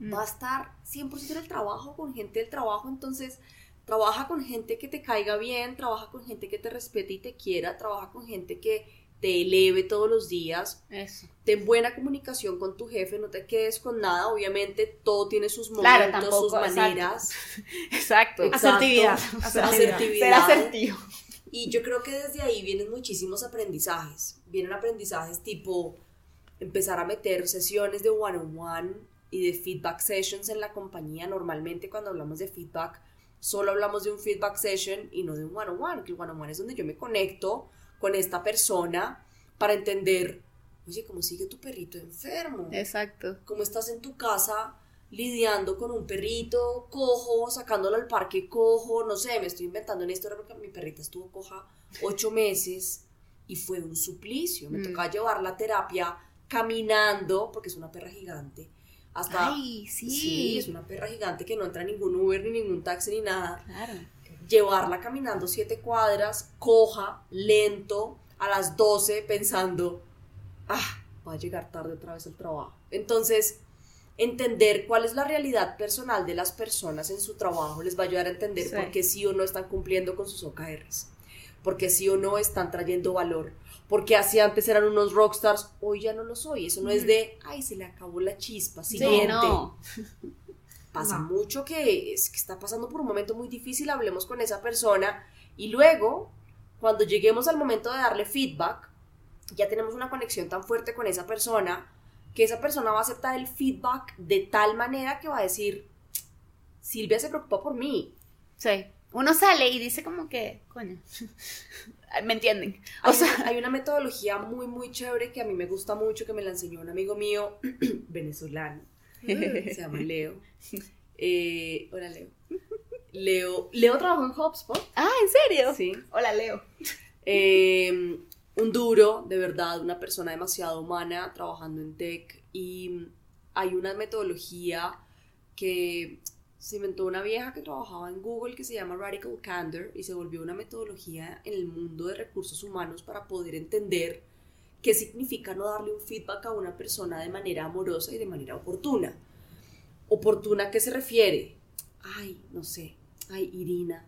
Mm. va a estar 100% en el trabajo, con gente del trabajo, entonces trabaja con gente que te caiga bien, trabaja con gente que te respete y te quiera, trabaja con gente que te eleve todos los días. Eso. Ten buena comunicación con tu jefe, no te quedes con nada, obviamente todo tiene sus momentos, sus maneras. (laughs) Exacto. Asertividad. Asertividad. Ser asertivo. Y yo creo que desde ahí vienen muchísimos aprendizajes. Vienen aprendizajes tipo empezar a meter sesiones de one -on -one y de feedback sessions en la compañía. Normalmente cuando hablamos de feedback, solo hablamos de un feedback session y no de un one-on-one, que el one-on-one es donde yo me conecto con esta persona para entender, oye, ¿cómo sigue tu perrito enfermo? Exacto. ¿Cómo estás en tu casa lidiando con un perrito cojo, sacándolo al parque cojo? No sé, me estoy inventando una historia porque mi perrita estuvo coja ocho meses y fue un suplicio. Me mm. tocaba llevar la terapia caminando, porque es una perra gigante hasta, Ay, sí. Sí, es una perra gigante que no entra ningún Uber ni ningún taxi ni nada. Claro. Llevarla caminando siete cuadras, coja, lento, a las 12, pensando, ah, va a llegar tarde otra vez al trabajo. Entonces, entender cuál es la realidad personal de las personas en su trabajo les va a ayudar a entender por qué sí o no están cumpliendo con sus OKRs, por qué sí o no están trayendo valor, porque así antes eran unos rockstars, hoy ya no lo soy. Eso no es de, ay, se le acabó la chispa, siguiente. (laughs) Pasa mucho que, es que está pasando por un momento muy difícil, hablemos con esa persona y luego, cuando lleguemos al momento de darle feedback, ya tenemos una conexión tan fuerte con esa persona que esa persona va a aceptar el feedback de tal manera que va a decir, Silvia se preocupa por mí. Sí. Uno sale y dice como que, coño, (laughs) ¿Me entienden? O sea, hay una metodología muy, muy chévere que a mí me gusta mucho, que me la enseñó un amigo mío (clears throat) venezolano. Se llama (laughs) Leo. Eh, hola, Leo. Leo, Leo trabajó en HubSpot. Ah, ¿en serio? Sí. Hola, Leo. Eh, un duro, de verdad, una persona demasiado humana trabajando en tech. Y hay una metodología que se inventó una vieja que trabajaba en Google que se llama Radical Candor y se volvió una metodología en el mundo de recursos humanos para poder entender qué significa no darle un feedback a una persona de manera amorosa y de manera oportuna. ¿Oportuna qué se refiere? Ay, no sé, ay, Irina,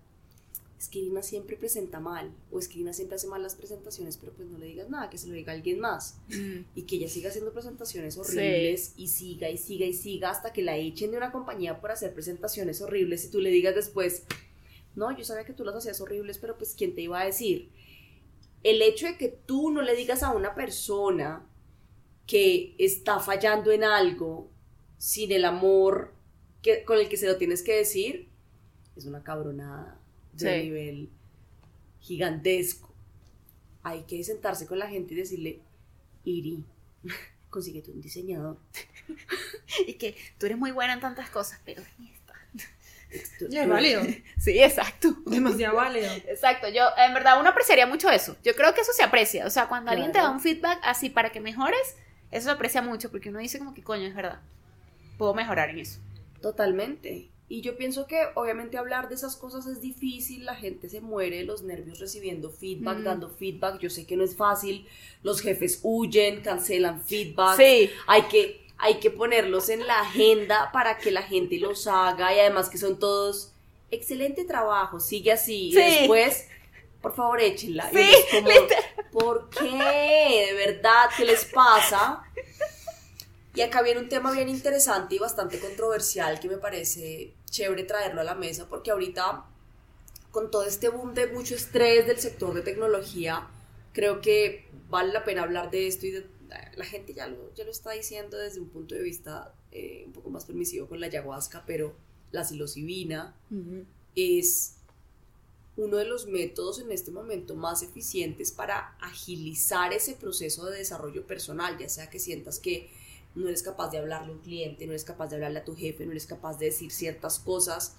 es que Irina siempre presenta mal, o es que Irina siempre hace mal las presentaciones, pero pues no le digas nada, que se lo diga alguien más. Mm. Y que ella siga haciendo presentaciones horribles y siga y siga y siga hasta que la echen de una compañía por hacer presentaciones horribles y tú le digas después, no, yo sabía que tú las hacías horribles, pero pues ¿quién te iba a decir? El hecho de que tú no le digas a una persona que está fallando en algo sin el amor que, con el que se lo tienes que decir, es una cabronada de nivel gigantesco. Hay que sentarse con la gente y decirle, Iri, (laughs) consíguete un diseñador. (laughs) y que tú eres muy buena en tantas cosas, pero en esta. Es válido. (laughs) Sí, exacto. Demasiado válido. Exacto, yo en verdad uno apreciaría mucho eso. Yo creo que eso se aprecia. O sea, cuando alguien te da Claro. un feedback así para que mejores, eso se aprecia mucho porque uno dice como que coño, es verdad. Puedo mejorar en eso. Totalmente. Y yo pienso que obviamente hablar de esas cosas es difícil, la gente se muere de los nervios recibiendo feedback, Mm. dando feedback, yo sé que no es fácil, los jefes huyen, cancelan feedback, Sí. hay que, hay que ponerlos en la agenda para que la gente los haga y además que son todos, excelente trabajo, sigue así, Sí. y después, por favor échenla. Y Sí, es como, ¿por qué? ¿De verdad? ¿Qué les pasa? Y acá viene un tema bien interesante y bastante controversial que me parece chévere traerlo a la mesa porque ahorita con todo este boom de mucho estrés del sector de tecnología, creo que vale la pena hablar de esto y de- la gente ya lo, ya lo está diciendo desde un punto de vista eh, un poco más permisivo con la ayahuasca, pero la psilocibina es uno de los métodos en este momento más eficientes para agilizar ese proceso de desarrollo personal, ya sea que sientas que no eres capaz de hablarle a un cliente, no eres capaz de hablarle a tu jefe, no eres capaz de decir ciertas cosas.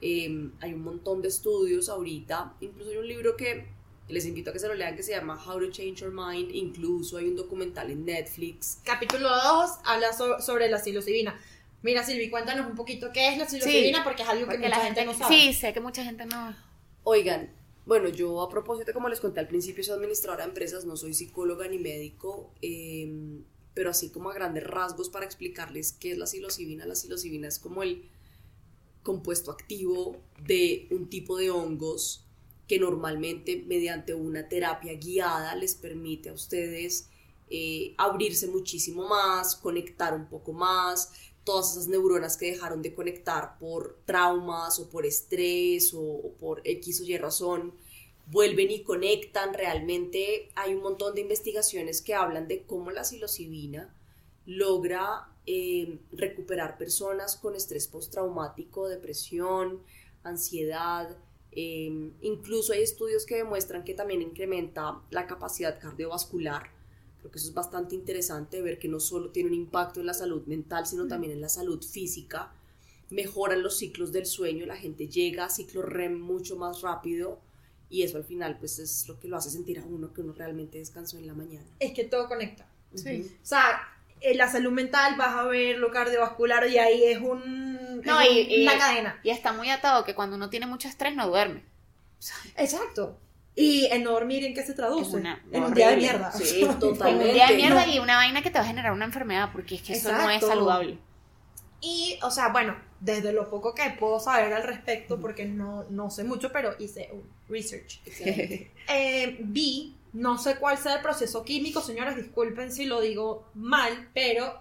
Eh, hay un montón de estudios ahorita, incluso hay un libro que les invito a que se lo lean que se llama How to Change Your Mind, incluso hay un documental en Netflix. Capítulo 2 habla so- sobre la psilocibina. Mira, Silvi, cuéntanos un poquito qué es la psilocibina porque es algo que mucha la gente, gente, no sabe. sí, sé que mucha gente no. Oigan, bueno, yo a propósito, como les conté al principio, soy administradora de empresas, no soy psicóloga ni médico, eh, pero así como a grandes rasgos para explicarles qué es la psilocibina. La psilocibina es como el compuesto activo de un tipo de hongos que normalmente mediante una terapia guiada les permite a ustedes eh, abrirse muchísimo más, conectar un poco más, todas esas neuronas que dejaron de conectar por traumas o por estrés o, o por X o Y razón, vuelven y conectan. Realmente hay un montón de investigaciones que hablan de cómo la psilocibina logra eh, recuperar personas con estrés postraumático, depresión, ansiedad. eh, incluso hay estudios que demuestran que también incrementa la capacidad cardiovascular. Creo que eso es bastante interesante ver que no solo tiene un impacto en la salud mental, sino también en la salud física. Mejoran los ciclos del sueño, la gente llega a ciclo REM mucho más rápido y eso al final pues es lo que lo hace sentir a uno que uno realmente descansó en la mañana. Es que todo conecta. Sí. O sea, en la salud mental vas a ver lo cardiovascular y ahí es un No, es y- un- una y- cadena. Y está muy atado que cuando uno tiene mucho estrés no duerme. Exacto. Y en no dormir, ¿en qué se traduce? Una- (laughs) en un día de mierda. Sí, En totalmente. un día de mierda No. y una vaina que te va a generar una enfermedad porque es que eso no es Exacto. saludable. Y, o sea, bueno, desde lo poco que puedo saber al respecto, porque no, no sé mucho, pero hice un research. (laughs) Eh, vi, no sé cuál sea el proceso químico, señoras, disculpen si lo digo mal, pero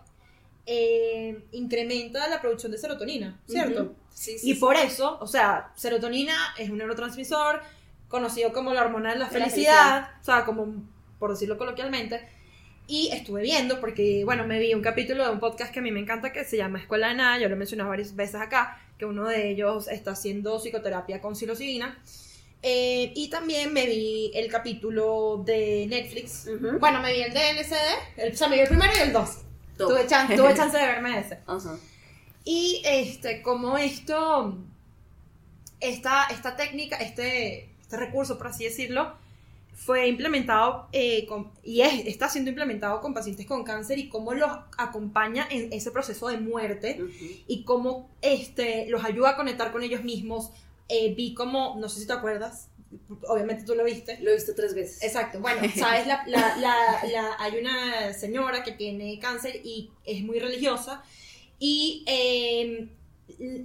eh, incrementa la producción de serotonina, ¿cierto? Sí, sí, Y sí. por eso, o sea, serotonina es un neurotransmisor conocido como la hormona de la De la felicidad, o sea, como por decirlo coloquialmente. Y estuve viendo, porque, bueno, me vi un capítulo de un podcast que a mí me encanta que se llama Escuela de Nada, yo lo he mencionado varias veces acá, que uno de ellos está haciendo psicoterapia con psilocibina. Eh, y también me vi el capítulo de Netflix. Ujú. Bueno, me vi el de LCD, el, o sea, me vi el primero y el dos. Tuve, chan- tuve (laughs) chance de verme ese. Y este, como esto, esta, esta técnica, este, este recurso, por así decirlo, fue implementado eh, con- y es, está siendo implementado con pacientes con cáncer y cómo los acompaña en ese proceso de muerte Ujú. y cómo este, los ayuda a conectar con ellos mismos. Eh, vi como, no sé si te acuerdas, obviamente tú lo viste, Lo he visto tres veces. Exacto, bueno, sabes, la, la- la- hay una señora que tiene cáncer y es muy religiosa y eh,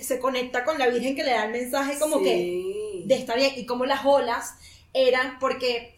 se conecta con la Virgen que le da el mensaje como que de está bien y como las olas eran porque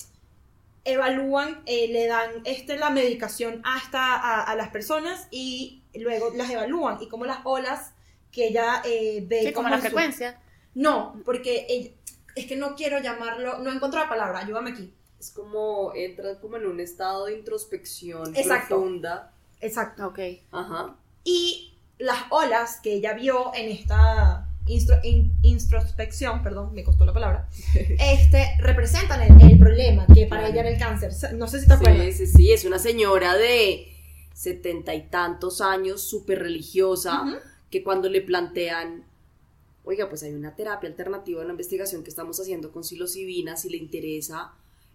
evalúan, eh, le dan este, la medicación hasta a, a las personas y luego las evalúan y como las olas que ella eh, ve Sí, como como la su- frecuencia. No, porque ella- es que no quiero llamarlo, no encuentro la palabra, ayúdame aquí. Es como entra como en un estado de introspección Exacto. profunda. Exacto. Ok. Ajá. Y las olas que ella vio en esta instro- in- introspección, perdón, me costó la palabra, (laughs) este, representan el, el problema que para Claro. ella era el cáncer. No sé si te acuerdas. Sí, sí, sí, es una señora de setenta y tantos años, súper religiosa, Ujú. que cuando le plantean oiga, pues hay una terapia alternativa, una investigación que estamos haciendo con psilocibina, si le interesa.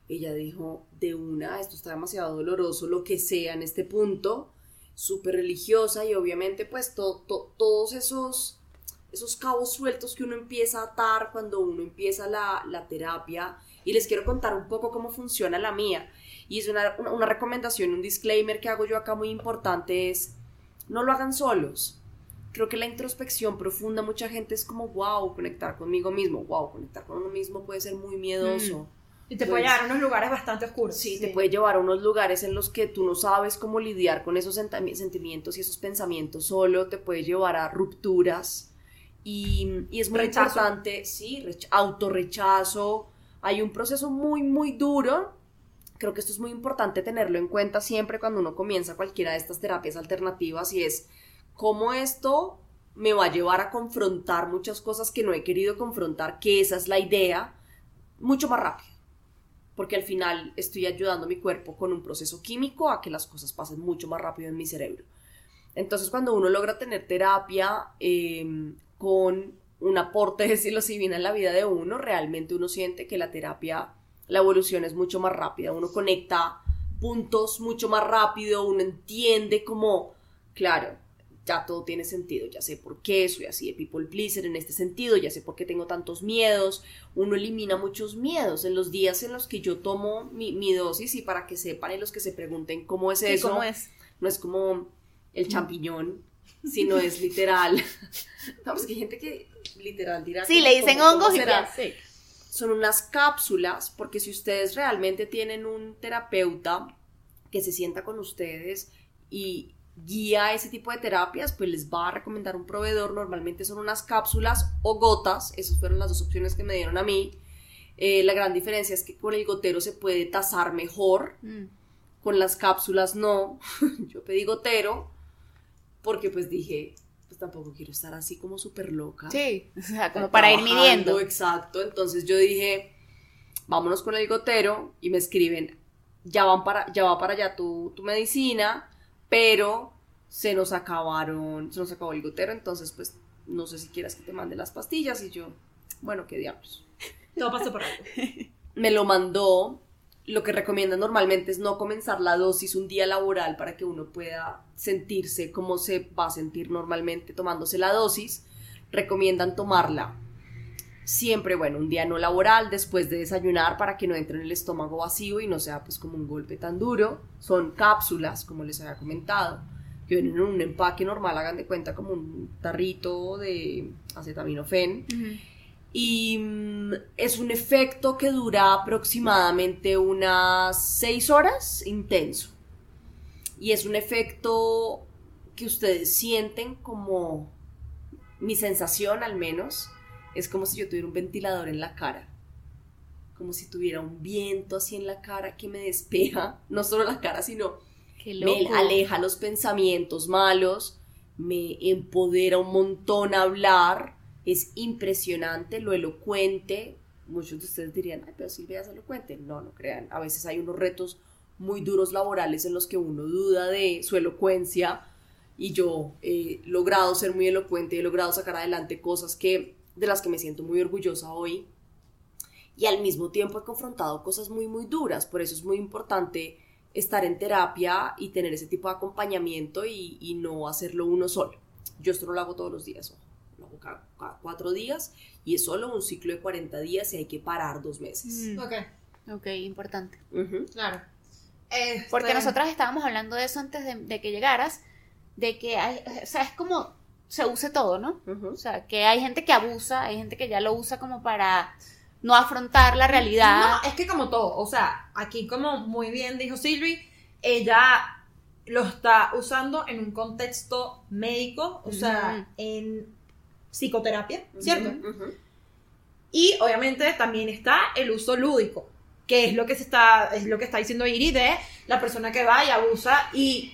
Ella dijo, de una, esto está demasiado doloroso, lo que sea en este punto, súper religiosa y obviamente pues todos esos, esos cabos sueltos que uno empieza a atar cuando uno empieza la, la terapia. Y les quiero contar un poco cómo funciona la mía. Y es una, una recomendación, un disclaimer que hago yo acá muy importante es, no lo hagan solos creo que la introspección profunda, mucha gente es como, wow, conectar conmigo mismo, wow, conectar con uno mismo puede ser muy miedoso. Mm. Y te puede pues llevar a unos lugares bastante oscuros. Sí, te puede llevar a unos lugares en los que tú no sabes cómo lidiar con esos sentimientos y esos pensamientos solo, te puede llevar a rupturas. Y, y es muy importante, sí, autorrechazo. Hay un proceso muy, muy duro. Creo que esto es muy importante tenerlo en cuenta siempre cuando uno comienza cualquiera de estas terapias alternativas y es cómo esto me va a llevar a confrontar muchas cosas que no he querido confrontar, que esa es la idea, mucho más rápido. Porque al final estoy ayudando a mi cuerpo con un proceso químico a que las cosas pasen mucho más rápido en mi cerebro. Entonces cuando uno logra tener terapia em, con un aporte de psilocibina en la vida de uno, realmente uno siente que la terapia, la evolución es mucho más rápida, uno conecta puntos mucho más rápido, uno entiende como, claro, ya todo tiene sentido, ya sé por qué soy así de people pleaser en este sentido, ya sé por qué tengo tantos miedos, uno elimina muchos miedos en los días en los que yo tomo mi, dosis y para que sepan y los que se pregunten cómo es eso, ¿cómo es? no es como el champiñón, sino es literal. (laughs) no, pues que hay gente que literal dirá. Sí, le dicen hongos y sí. Son unas cápsulas, porque si ustedes realmente tienen un terapeuta que se sienta con ustedes y guía ese tipo de terapias, pues les va a recomendar un proveedor. Normalmente son unas cápsulas o gotas. Esas fueron las dos opciones que me dieron a mí. Eh, la gran diferencia es que con el gotero se puede tasar mejor. Mm. Con las cápsulas no. (laughs) Yo pedí gotero porque pues dije, pues tampoco quiero estar así como súper loca. Sí, (laughs) o sea, como para ir midiendo. Exacto. Entonces yo dije, vámonos con el gotero y me escriben, ya, van para, ya va para allá tu, tu medicina pero se nos acabaron, se nos acabó el gotero, entonces pues no sé si quieras que te mande las pastillas y yo, bueno, qué diablos. Todo pasó por algo. (laughs) Me lo mandó, lo que recomienda normalmente es no comenzar la dosis un día laboral para que uno pueda sentirse como se va a sentir normalmente tomándose la dosis. Recomiendan tomarla siempre, bueno, un día no laboral, después de desayunar para que no entre en el estómago vacío y no sea pues como un golpe tan duro. Son cápsulas, como les había comentado, que vienen en un empaque normal, hagan de cuenta como un tarrito de acetaminofén. Y mm, es un efecto que dura aproximadamente unas 6 horas intenso. Y es un efecto que ustedes sienten como mi sensación al menos es como si yo tuviera un ventilador en la cara, como si tuviera un viento así en la cara que me despeja, (laughs) no solo la cara, sino me aleja los pensamientos malos, me empodera un montón a hablar, es impresionante lo elocuente. Muchos de ustedes dirían, ay, pero Silvia es elocuente. No, no crean. A veces hay unos retos muy duros laborales en los que uno duda de su elocuencia y yo he logrado ser muy elocuente, he logrado sacar adelante cosas que de las que me siento muy orgullosa hoy. Y al mismo tiempo he confrontado cosas muy, muy duras. Por eso es muy importante estar en terapia y tener ese tipo de acompañamiento y, no hacerlo uno solo. Yo esto no lo hago todos los días, lo cada, cuatro días y es solo un ciclo de 40 días y hay que parar dos meses. Mm. Ok. Ok, importante. Claro. Porque este nosotras estábamos hablando de eso antes de, de que llegaras, de que hay, o sea, es como se use todo, ¿no? O sea, que hay gente que abusa, hay gente que ya lo usa como para no afrontar la realidad. No, es que como todo, o sea, aquí como muy bien dijo Silvi, ella lo está usando en un contexto médico, o sea, en psicoterapia, ¿cierto? Y obviamente también está el uso lúdico, que es lo que se está, es lo que está diciendo Iri de la persona que va y abusa y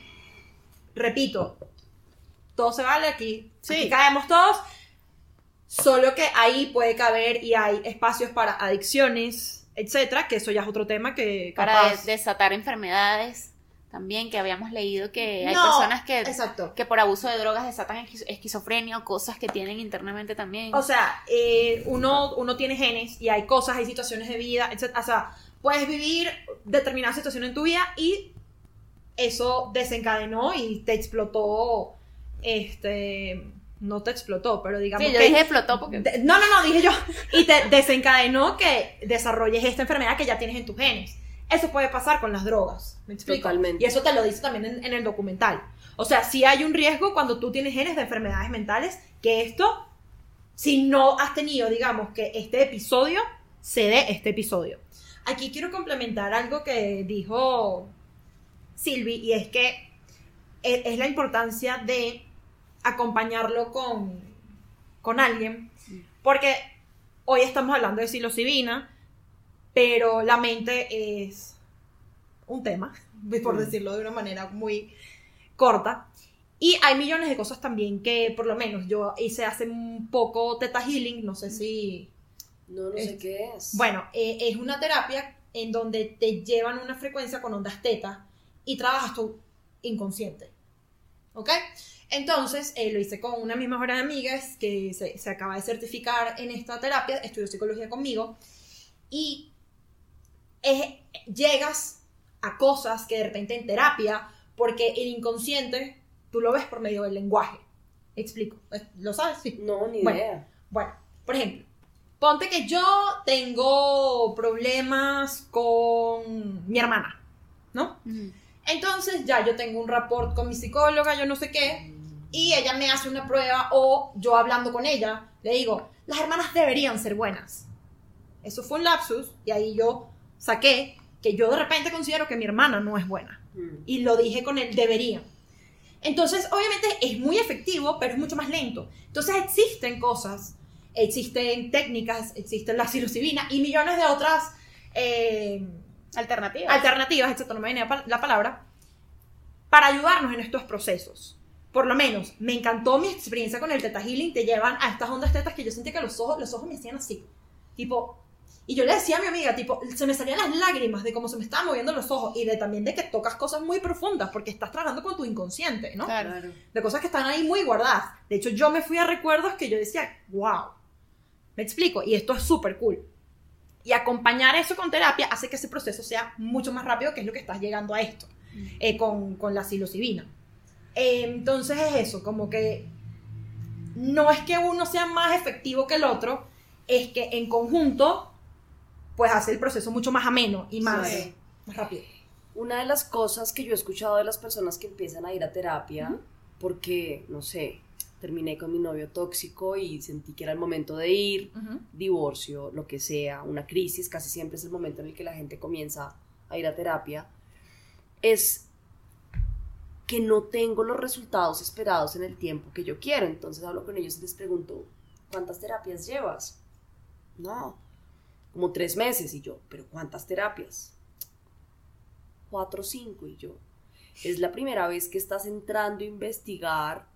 repito, todo se vale, aquí, sí. caemos todos. Solo que ahí puede caber y hay espacios para adicciones, etcétera, que eso ya es otro tema que para desatar enfermedades también, que habíamos leído que hay No, personas que, Exacto. que por abuso de drogas desatan esquiz- esquizofrenia o cosas que tienen internamente también. O sea, eh, uno, uno tiene genes y hay cosas, hay situaciones de vida, etc. O sea, puedes vivir determinada situación en tu vida y eso desencadenó y te explotó, este, no te explotó, pero digamos sí, yo que... dije explotó porque... de- no, no, no, dije yo. Y te desencadenó que desarrolles esta enfermedad que ya tienes en tus genes. Eso puede pasar con las drogas. ¿Me explico? Totalmente. Y eso te lo dice también en, en el documental. O sea, sí hay un riesgo cuando tú tienes genes de enfermedades mentales que esto, si no has tenido, digamos, que este episodio, se dé este episodio. Aquí quiero complementar algo que dijo Silvi y es que e- es la importancia de acompañarlo con, con alguien, porque hoy estamos hablando de psilocibina, pero la mente es un tema, (laughs) por Mm. decirlo de una manera muy corta. Y hay millones de cosas también que, por lo menos, yo hice hace un poco Teta Healing, no sé si... No, no sé Es- qué es. Bueno, eh, es una terapia en donde te llevan una frecuencia con ondas teta y trabajas tu inconsciente. ¿Ok? Entonces, eh, lo hice con una de mis mejores amigas que se, se acaba de certificar en esta terapia, estudió psicología conmigo, y es- llegas a cosas que de repente en terapia, porque el inconsciente tú lo ves por medio del lenguaje. Explico. ¿Lo sabes? Sí. No, ni Bueno. idea. Bueno, por ejemplo, ponte que yo tengo problemas con mi hermana, ¿no? Entonces ya yo tengo un rapport con mi psicóloga, yo no sé qué, y ella me hace una prueba o yo hablando con ella, le digo, las hermanas deberían ser buenas. Eso fue un lapsus y ahí yo saqué que yo de repente considero que mi hermana no es buena Mm. y lo dije con el deberían. Entonces, obviamente es muy efectivo, pero es mucho más lento. Entonces existen cosas, existen técnicas, existe la psilocibina y millones de otras eh, Alternativas. alternativas, no me pa- la palabra, para ayudarnos en estos procesos. Por lo menos, me encantó mi experiencia con el Teta Healing, te llevan a estas ondas tetas que yo sentía que los ojos, los ojos me hacían así, tipo, y yo le decía a mi amiga, tipo, se me salían las lágrimas de cómo se me estaban moviendo los ojos y de también de que tocas cosas muy profundas porque estás trabajando con tu inconsciente, ¿no? Claro. Claro. de cosas que están ahí muy guardadas. De hecho, yo me fui a recuerdos que yo decía, wow, me explico, y esto es súper cool. Y acompañar eso con terapia hace que ese proceso sea mucho más rápido, que es lo que estás llegando a esto, eh, con, con la psilocibina. Eh, entonces es eso, como que no es que uno sea más efectivo que el otro, es que en conjunto, pues hace el proceso mucho más ameno y más, Sí. más rápido. Una de las cosas que yo he escuchado de las personas que empiezan a ir a terapia, porque, no sé, terminé con mi novio tóxico y sentí que era el momento de ir, divorcio, lo que sea, una crisis, casi siempre es el momento en el que la gente comienza a ir a terapia, es que no tengo los resultados esperados en el tiempo que yo quiero. Entonces hablo con ellos y les pregunto, ¿cuántas terapias llevas? No, como tres meses y yo, pero ¿cuántas terapias? Cuatro o cinco y yo. Es la primera vez que estás entrando a investigar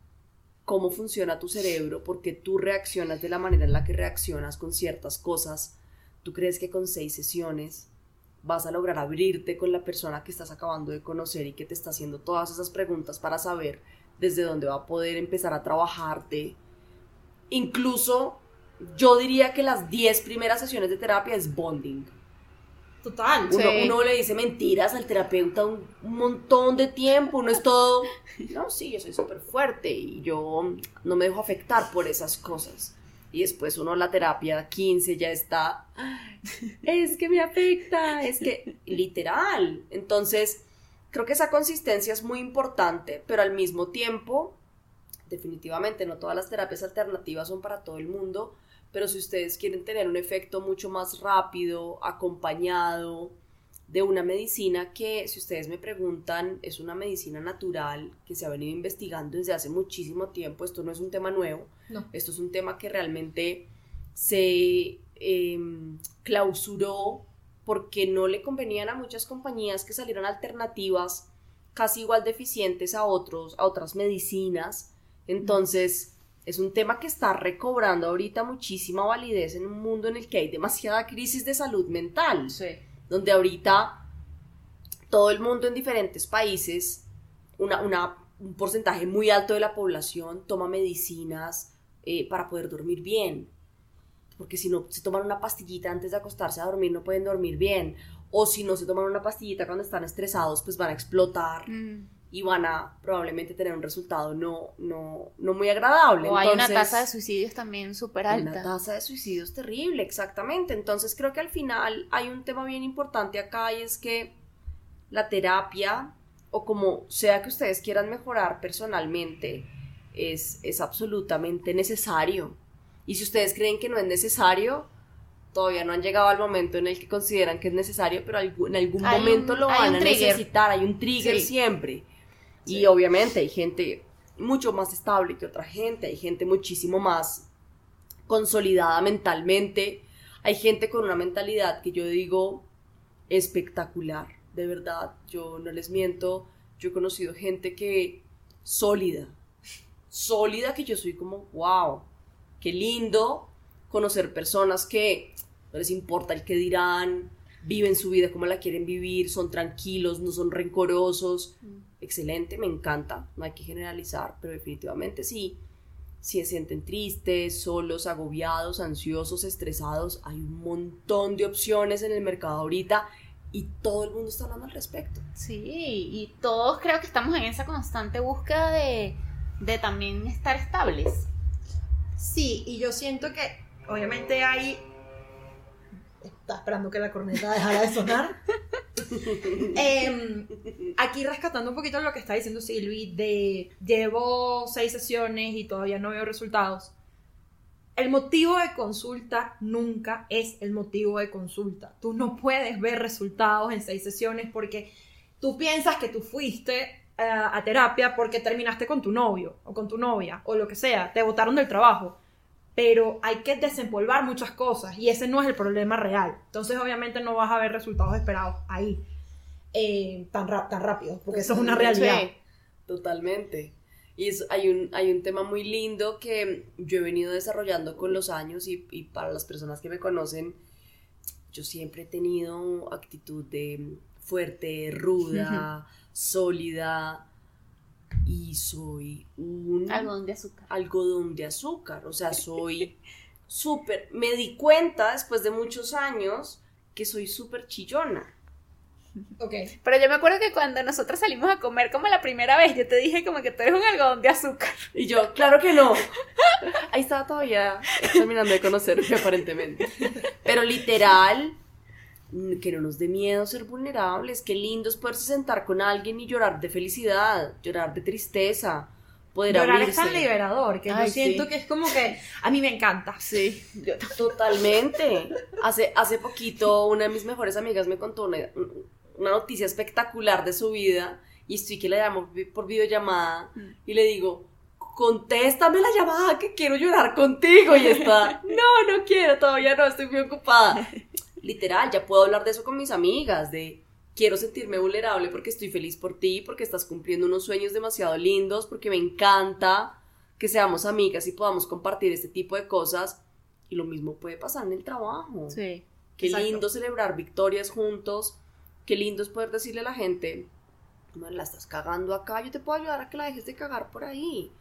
cómo funciona tu cerebro, porque tú reaccionas de la manera en la que reaccionas con ciertas cosas. Tú crees que con seis sesiones vas a lograr abrirte con la persona que estás acabando de conocer y que te está haciendo todas esas preguntas para saber desde dónde va a poder empezar a trabajarte. Incluso yo diría que las 10 primeras sesiones de terapia es bonding. Total. Uno, Sí. uno le dice mentiras al terapeuta un, montón de tiempo, uno es todo, (laughs) no, sí, yo soy súper fuerte y yo no me dejo afectar por esas cosas. Y después uno la terapia 15 ya está, es que me afecta, es que (laughs) literal. Entonces, creo que esa consistencia es muy importante, pero al mismo tiempo, definitivamente no todas las terapias alternativas son para todo el mundo, pero si ustedes quieren tener un efecto mucho más rápido, acompañado de una medicina que, si ustedes me preguntan, es una medicina natural que se ha venido investigando desde hace muchísimo tiempo, esto no es un tema nuevo, No. esto es un tema que realmente se eh, clausuró porque no le convenían a muchas compañías que salieran alternativas casi igual deficientes a otros, a otras medicinas. Entonces, es un tema que está recobrando ahorita muchísima validez en un mundo en el que hay demasiada crisis de salud mental Sí. donde ahorita todo el mundo en diferentes países, una, una- un porcentaje muy alto de la población toma medicinas eh, para poder dormir bien. Porque si no se toman una pastillita antes de acostarse a dormir, no pueden dormir bien. O si no se toman una pastillita cuando están estresados, pues van a explotar Mm. Y van a probablemente tener un resultado no, no, no muy agradable. O hay una tasa de suicidios también súper Una alta. tasa de suicidios terrible, exactamente. Entonces creo que al final hay un tema bien importante acá y es que la terapia, o como sea que ustedes quieran mejorar personalmente, es, es absolutamente necesario. Y si ustedes creen que no es necesario, todavía no han llegado al momento en el que consideran que es necesario, pero en algún Hay un- momento lo van a trigger. necesitar, hay un trigger Sí. siempre. Y obviamente hay gente mucho más estable que otra gente, hay gente muchísimo más consolidada mentalmente, hay gente con una mentalidad que yo digo espectacular, de verdad, yo no les miento, yo he conocido gente que sólida, sólida que yo soy como, wow, qué lindo conocer personas que no les importa el que dirán, viven su vida como la quieren vivir, son tranquilos, no son rencorosos. Excelente, me encanta, no hay que generalizar, pero definitivamente sí. Si se sienten tristes, solos, agobiados, ansiosos, estresados, hay un montón de opciones en el mercado ahorita y todo el mundo está hablando al respecto. Sí, y todos creo que estamos en esa constante búsqueda de, de también estar estables. Sí, y yo siento que obviamente hay... Esperando que la corneta dejara de sonar. (laughs) Em, aquí rescatando un poquito lo que está diciendo Silvi, de llevo seis sesiones y todavía no veo resultados. El motivo de consulta nunca es el motivo de consulta. Tú no puedes ver resultados en seis sesiones porque tú piensas que tú fuiste eh, a terapia porque terminaste con tu novio o con tu novia o lo que sea, te botaron del trabajo. Pero hay que desempolvar muchas cosas y ese no es el problema real. Entonces obviamente no vas a ver resultados esperados ahí eh, tan, tan rápido, porque eso es una realidad. Totalmente. Y es- hay, un, hay un tema muy lindo que yo he venido desarrollando con los años y, y para las personas que me conocen, yo siempre he tenido actitud de fuerte, ruda, sólida y soy un Algodón de azúcar. algodón de azúcar. O sea, (laughs) soy súper... Me di cuenta después de muchos años que soy súper chillona. Ok. Pero yo me acuerdo que cuando nosotros salimos a comer como la primera vez, yo te dije como que tú eres un algodón de azúcar. Y yo, claro que no. Ahí estaba todavía terminando de conocerme aparentemente. Pero literal, que no nos dé miedo ser vulnerables. Qué lindo es poderse sentar con alguien y llorar de felicidad, llorar de tristeza, poder Llorar abrirse. es tan liberador que Ay, yo siento sí. que es como que a mí me encanta. Sí. Yo Totalmente. Hace, hace poquito una de mis mejores amigas me contó una, una noticia espectacular de su vida y estoy que la llamo por videollamada Mm. y le digo, contéstame la llamada que quiero llorar contigo y está, (laughs) no, no quiero, todavía no, estoy muy ocupada. Literal, ya puedo hablar de eso con mis amigas, de quiero sentirme vulnerable porque estoy feliz por ti, porque estás cumpliendo unos sueños demasiado lindos, porque me encanta que seamos amigas y podamos compartir este tipo de cosas. Y lo mismo puede pasar en el trabajo. Sí. Qué Exacto. lindo celebrar victorias juntos. Qué lindo es poder decirle a la gente, no la estás cagando acá, yo te puedo ayudar a que la dejes de cagar por ahí.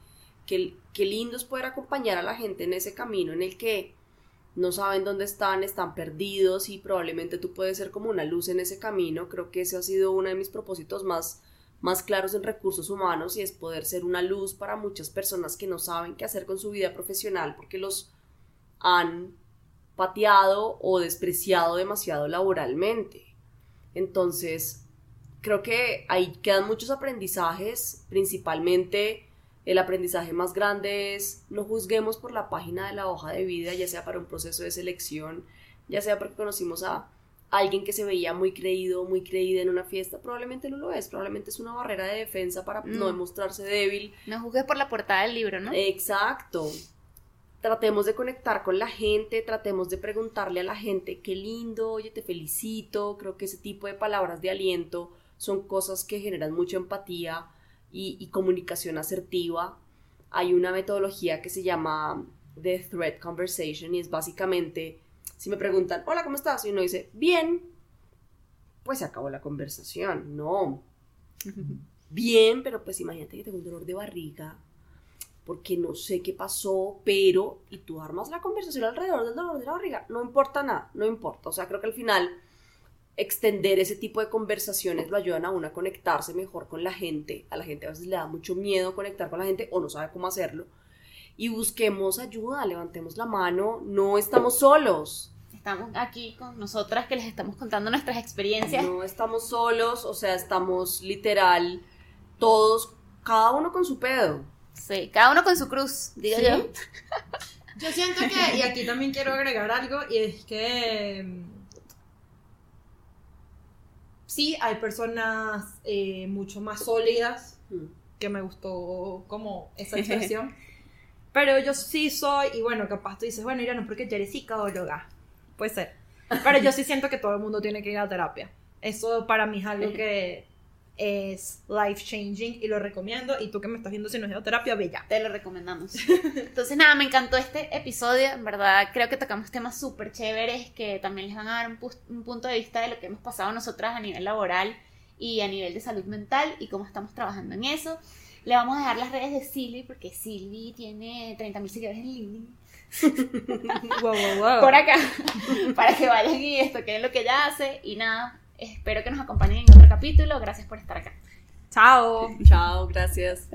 Qué, qué lindo es poder acompañar a la gente en ese camino en el que no saben dónde están, están perdidos y probablemente tú puedes ser como una luz en ese camino. Creo que ese ha sido uno de mis propósitos más, más claros en recursos humanos y es poder ser una luz para muchas personas que no saben qué hacer con su vida profesional porque los han pateado o despreciado demasiado laboralmente. Entonces, creo que ahí quedan muchos aprendizajes, principalmente el aprendizaje más grande es no juzguemos por la página de la hoja de vida, ya sea para un proceso de selección, ya sea porque conocimos a alguien que se veía muy creído, muy creída en una fiesta, probablemente no lo es, probablemente es una barrera de defensa para no Mm. demostrarse débil, No juzgues por la portada del libro, ¿no? Exacto. Tratemos de conectar con la gente, tratemos de preguntarle a la gente, qué lindo, oye, te felicito. Creo que ese tipo de palabras de aliento son cosas que generan mucha empatía y, y comunicación asertiva. Hay una metodología que se llama The Thread Conversation y es básicamente, si me preguntan, hola, ¿cómo estás? Y uno dice, bien, pues se acabó la conversación. No. (laughs) Bien, pero pues imagínate que tengo un dolor de barriga porque no sé qué pasó, pero, y tú armas la conversación alrededor del dolor de la barriga, no importa nada, no importa. O sea, creo que al final extender ese tipo de conversaciones lo ayudan a uno a conectarse mejor con la gente. A la gente a veces le da mucho miedo conectar con la gente o no sabe cómo hacerlo. Y busquemos ayuda, levantemos la mano, no estamos solos. Estamos aquí con nosotras que les estamos contando nuestras experiencias. No estamos solos, o sea, estamos literal todos, cada uno con su pedo. Sí, cada uno con su cruz, digo Sí. yo. (laughs) Yo siento que, y aquí también quiero agregar algo, y es que sí, hay personas eh, mucho más sólidas, Mm. que me gustó como esa (laughs) expresión, pero yo sí soy, y bueno, capaz tú dices, bueno, mira, no porque tú eres psicóloga, puede ser, pero yo sí siento que todo el mundo tiene que ir a terapia. Eso para mí es algo (laughs) que es life changing y lo recomiendo, y tú que me estás viendo si no a terapia, ve ya. Te lo recomendamos. Entonces, nada, me encantó este episodio. En verdad, creo que tocamos temas súper chéveres que también les van a dar un, pus- un punto de vista de lo que hemos pasado nosotras a nivel laboral y a nivel de salud mental y cómo estamos trabajando en eso. Le vamos a dejar las redes de Silvi porque Silvi tiene 30.000 seguidores en LinkedIn (laughs) Wow, wow, wow. por acá (laughs) para que vayan y estoquen lo que ella hace. Y nada, espero que nos acompañen en otro capítulo. Gracias por estar acá. Chao. Chao, gracias.